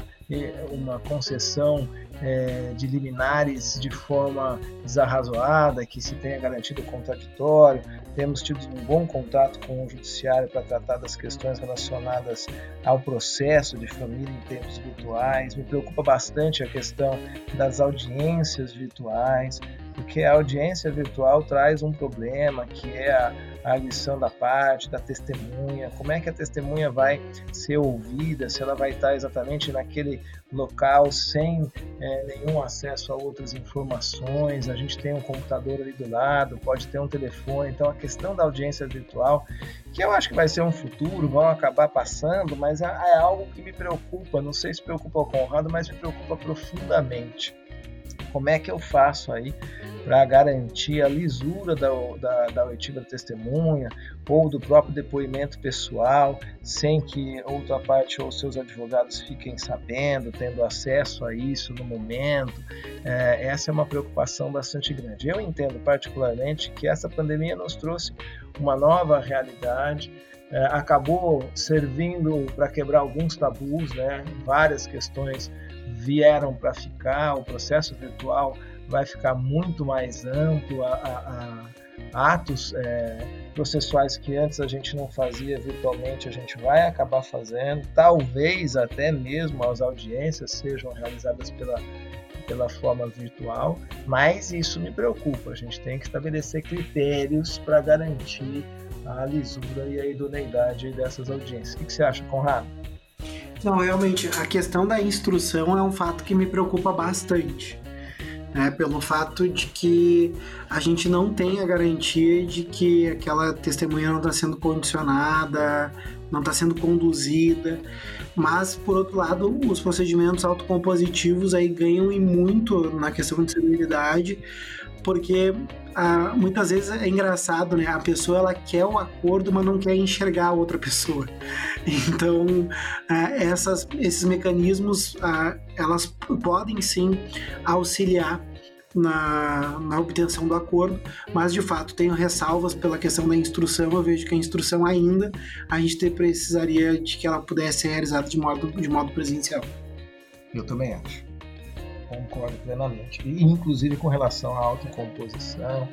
S4: uma concessão é, de liminares de forma desarrazoada, que se tenha garantido o contraditório. Temos tido um bom contato com o Judiciário para tratar das questões relacionadas ao processo de família em tempos virtuais. Me preocupa bastante a questão das audiências virtuais, porque a audiência virtual traz um problema que é a a lição da parte, da testemunha, como é que a testemunha vai ser ouvida, se ela vai estar exatamente naquele local sem é, nenhum acesso a outras informações, a gente tem um computador ali do lado, pode ter um telefone, então a questão da audiência virtual, que eu acho que vai ser um futuro, vão acabar passando, mas é, é algo que me preocupa, não sei se preocupa o Conrado, mas me preocupa profundamente. Como é que eu faço aí para garantir a lisura da, da, da oitiva da testemunha ou do próprio depoimento pessoal, sem que outra parte ou seus advogados fiquem sabendo, tendo acesso a isso no momento. É, essa é uma preocupação bastante grande. Eu entendo particularmente que essa pandemia nos trouxe uma nova realidade. É, acabou servindo para quebrar alguns tabus, né? várias questões vieram para ficar, o processo virtual vai ficar muito mais amplo, a, a, a atos é, processuais que antes a gente não fazia virtualmente, a gente vai acabar fazendo, talvez até mesmo as audiências sejam realizadas pela, pela forma virtual, mas isso me preocupa, a gente tem que estabelecer critérios para garantir a lisura e a idoneidade dessas audiências. O que, que você acha, Conrado?
S3: Não, realmente, a questão da instrução é um fato que me preocupa bastante. Né, pelo fato de que a gente não tem a garantia de que aquela testemunha não está sendo condicionada, não está sendo conduzida, mas por outro lado os procedimentos autocompositivos aí ganham e muito na questão de seguridade, porque ah, muitas vezes é engraçado, né? A pessoa ela quer o acordo, mas não quer enxergar a outra pessoa. Então, ah, essas, esses mecanismos, ah, elas podem sim auxiliar na, na, obtenção do acordo, mas de fato tenho ressalvas pela questão da instrução. Eu vejo que a instrução ainda a gente precisaria de que ela pudesse ser realizada de modo, de modo presencial.
S4: Eu também acho concordo plenamente. E, inclusive com relação à autocomposição,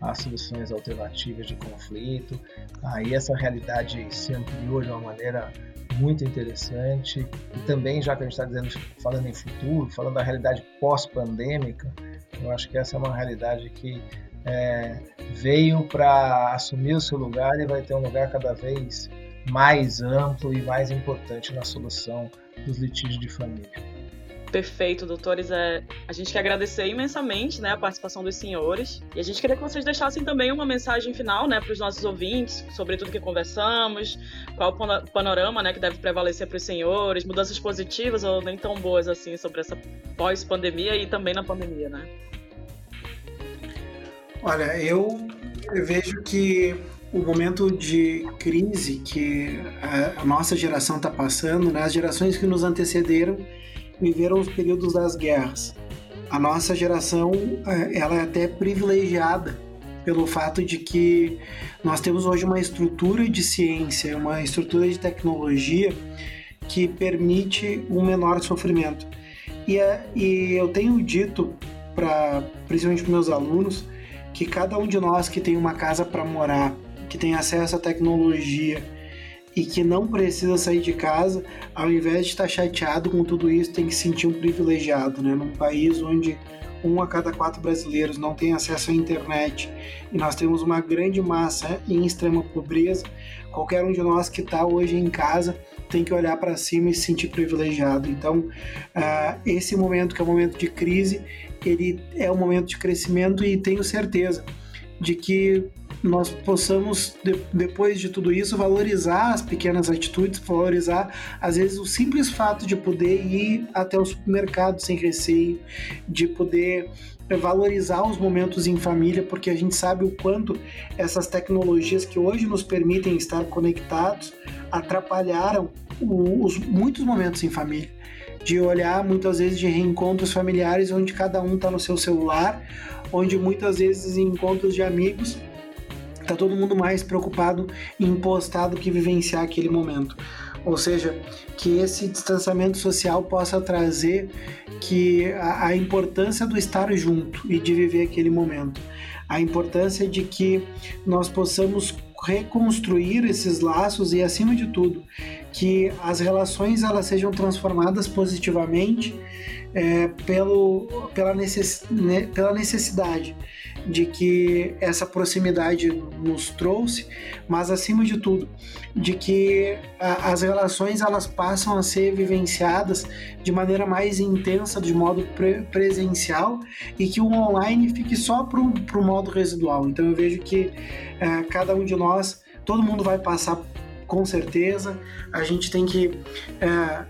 S4: às soluções alternativas de conflito. Aí essa realidade se ampliou de uma maneira muito interessante. E também, já que a gente está dizendo, falando em futuro, falando da realidade pós-pandêmica, eu acho que essa é uma realidade que é, veio para assumir o seu lugar e vai ter um lugar cada vez mais amplo e mais importante na solução dos litígios de família.
S2: Perfeito, doutores. É, a gente quer agradecer imensamente né, a participação dos senhores. E a gente queria que vocês deixassem também uma mensagem final né, para os nossos ouvintes sobre tudo que conversamos, qual o panorama né, que deve prevalecer para os senhores, mudanças positivas ou nem tão boas assim sobre essa pós-pandemia e também na pandemia, né?
S3: Olha, eu, eu vejo que o momento de crise que a, a nossa geração está passando, né, as gerações que nos antecederam, viveram os períodos das guerras. A nossa geração é, ela é até privilegiada pelo fato de que nós temos hoje uma estrutura de ciência, uma estrutura de tecnologia que permite um menor sofrimento. E, é, e eu tenho dito para principalmente para meus alunos que cada um de nós que tem uma casa para morar, que tem acesso à tecnologia, e que não precisa sair de casa, ao invés de estar chateado com tudo isso, tem que se sentir um privilegiado, né? Num país onde um a cada quatro brasileiros não tem acesso à internet e nós temos uma grande massa em extrema pobreza, qualquer um de nós que está hoje em casa tem que olhar para cima e se sentir privilegiado. Então, uh, esse momento que é um momento de crise, ele é um momento de crescimento e tenho certeza de que nós possamos, de, depois de tudo isso, valorizar as pequenas atitudes, valorizar, às vezes, o simples fato de poder ir até o supermercado sem receio, de poder valorizar os momentos em família, porque a gente sabe o quanto essas tecnologias que hoje nos permitem estar conectados atrapalharam os muitos momentos em família. De olhar muitas vezes de reencontros familiares onde cada um está no seu celular, onde muitas vezes encontros de amigos Tá todo mundo mais preocupado em postar do que vivenciar aquele momento. Ou seja, que esse distanciamento social possa trazer que a, a importância do estar junto e de viver aquele momento. A importância de que nós possamos reconstruir esses laços e acima de tudo que as relações elas sejam transformadas positivamente é, pelo, pela, necess, né, pela necessidade de que essa proximidade nos trouxe, mas acima de tudo, de que a, as relações elas passam a ser vivenciadas de maneira mais intensa, de modo pre presencial, e que o online fique só para o modo residual. Então eu vejo que é, cada um de nós, todo mundo vai passar com certeza, a gente tem que é,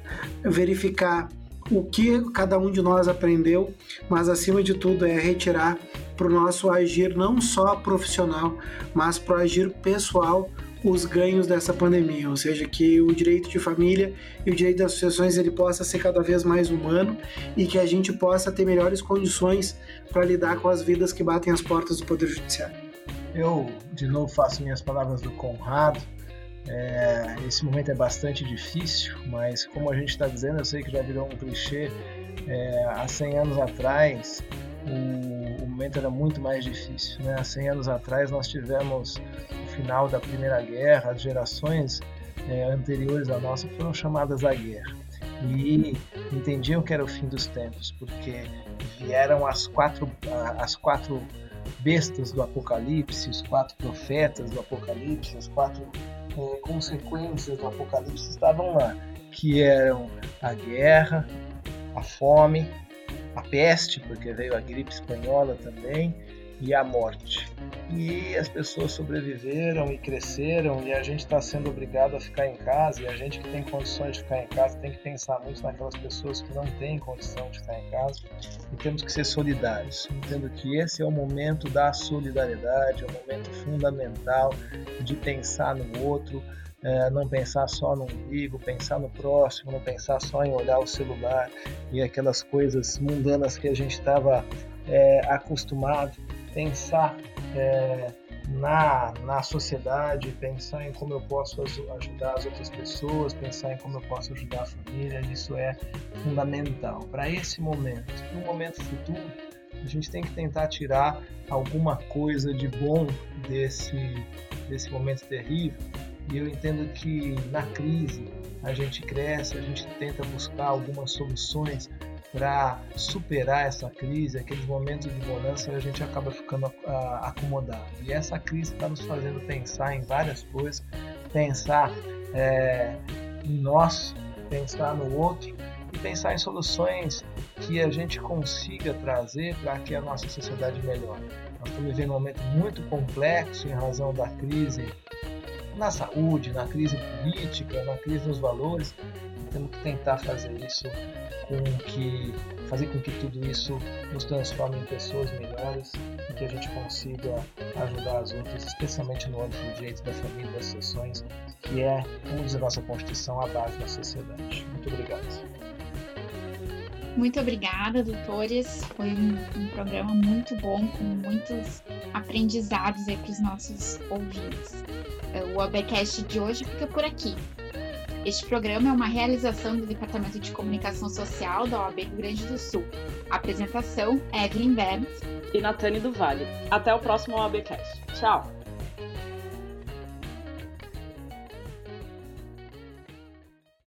S3: verificar o que cada um de nós aprendeu, mas acima de tudo é retirar para o nosso agir não só profissional, mas para o agir pessoal os ganhos dessa pandemia, ou seja, que o direito de família e o direito das associações ele possa ser cada vez mais humano e que a gente possa ter melhores condições para lidar com as vidas que batem as portas do Poder Judiciário.
S4: Eu, de novo, faço minhas palavras do Conrado. É, esse momento é bastante difícil, mas como a gente está dizendo, eu sei que já virou um clichê. É, há 100 anos atrás, o, o, momento era muito mais difícil. Né? Há 100 anos atrás, nós tivemos o final da Primeira Guerra, as gerações é, anteriores à nossa foram chamadas à guerra e entendiam que era o fim dos tempos, porque vieram as quatro, as quatro bestas do Apocalipse, os quatro profetas do Apocalipse, as quatro é, consequências do Apocalipse estavam lá, que eram a guerra, a fome, a peste, porque veio a gripe espanhola também, e a morte. E as pessoas sobreviveram e cresceram, e a gente está sendo obrigado a ficar em casa, e a gente que tem condições de ficar em casa tem que pensar muito naquelas pessoas que não têm condição de ficar em casa, e temos que ser solidários. Entendo que esse é o momento da solidariedade, é o momento fundamental de pensar no outro, é, não pensar só no umbigo, pensar no próximo, não pensar só em olhar o celular e aquelas coisas mundanas que a gente estava é, acostumado, pensar é, na, na sociedade, pensar em como eu posso ajudar as outras pessoas, pensar em como eu posso ajudar a família, isso é fundamental. Para esse momento, no momento futuro, a gente tem que tentar tirar alguma coisa de bom desse, desse momento terrível e eu entendo que na crise a gente cresce, a gente tenta buscar algumas soluções para superar essa crise, aqueles momentos de bonança a gente acaba ficando uh, acomodado. E essa crise está nos fazendo pensar em várias coisas, pensar é, em nós, pensar no outro e pensar em soluções que a gente consiga trazer para que a nossa sociedade melhore. Nós estamos vivendo um momento muito complexo em razão da crise na saúde, na crise política, na crise dos valores. Temos que tentar fazer isso com que fazer com que tudo isso nos transforme em pessoas melhores e que a gente consiga ajudar as outras, especialmente no âmbito do direito da família e das sessões, que é, como diz a nossa Constituição, a base da sociedade. Muito obrigado.
S1: Muito obrigada, doutores. Foi um, um programa muito bom, com muitos aprendizados aí para os nossos ouvintes. É, o ABcast de hoje fica por aqui. Este programa é uma realização do Departamento de Comunicação Social da OAB Rio Grande do Sul. A apresentação é Evelyn Berns
S2: e Natane do Vale. Até o próximo OABcast. Tchau!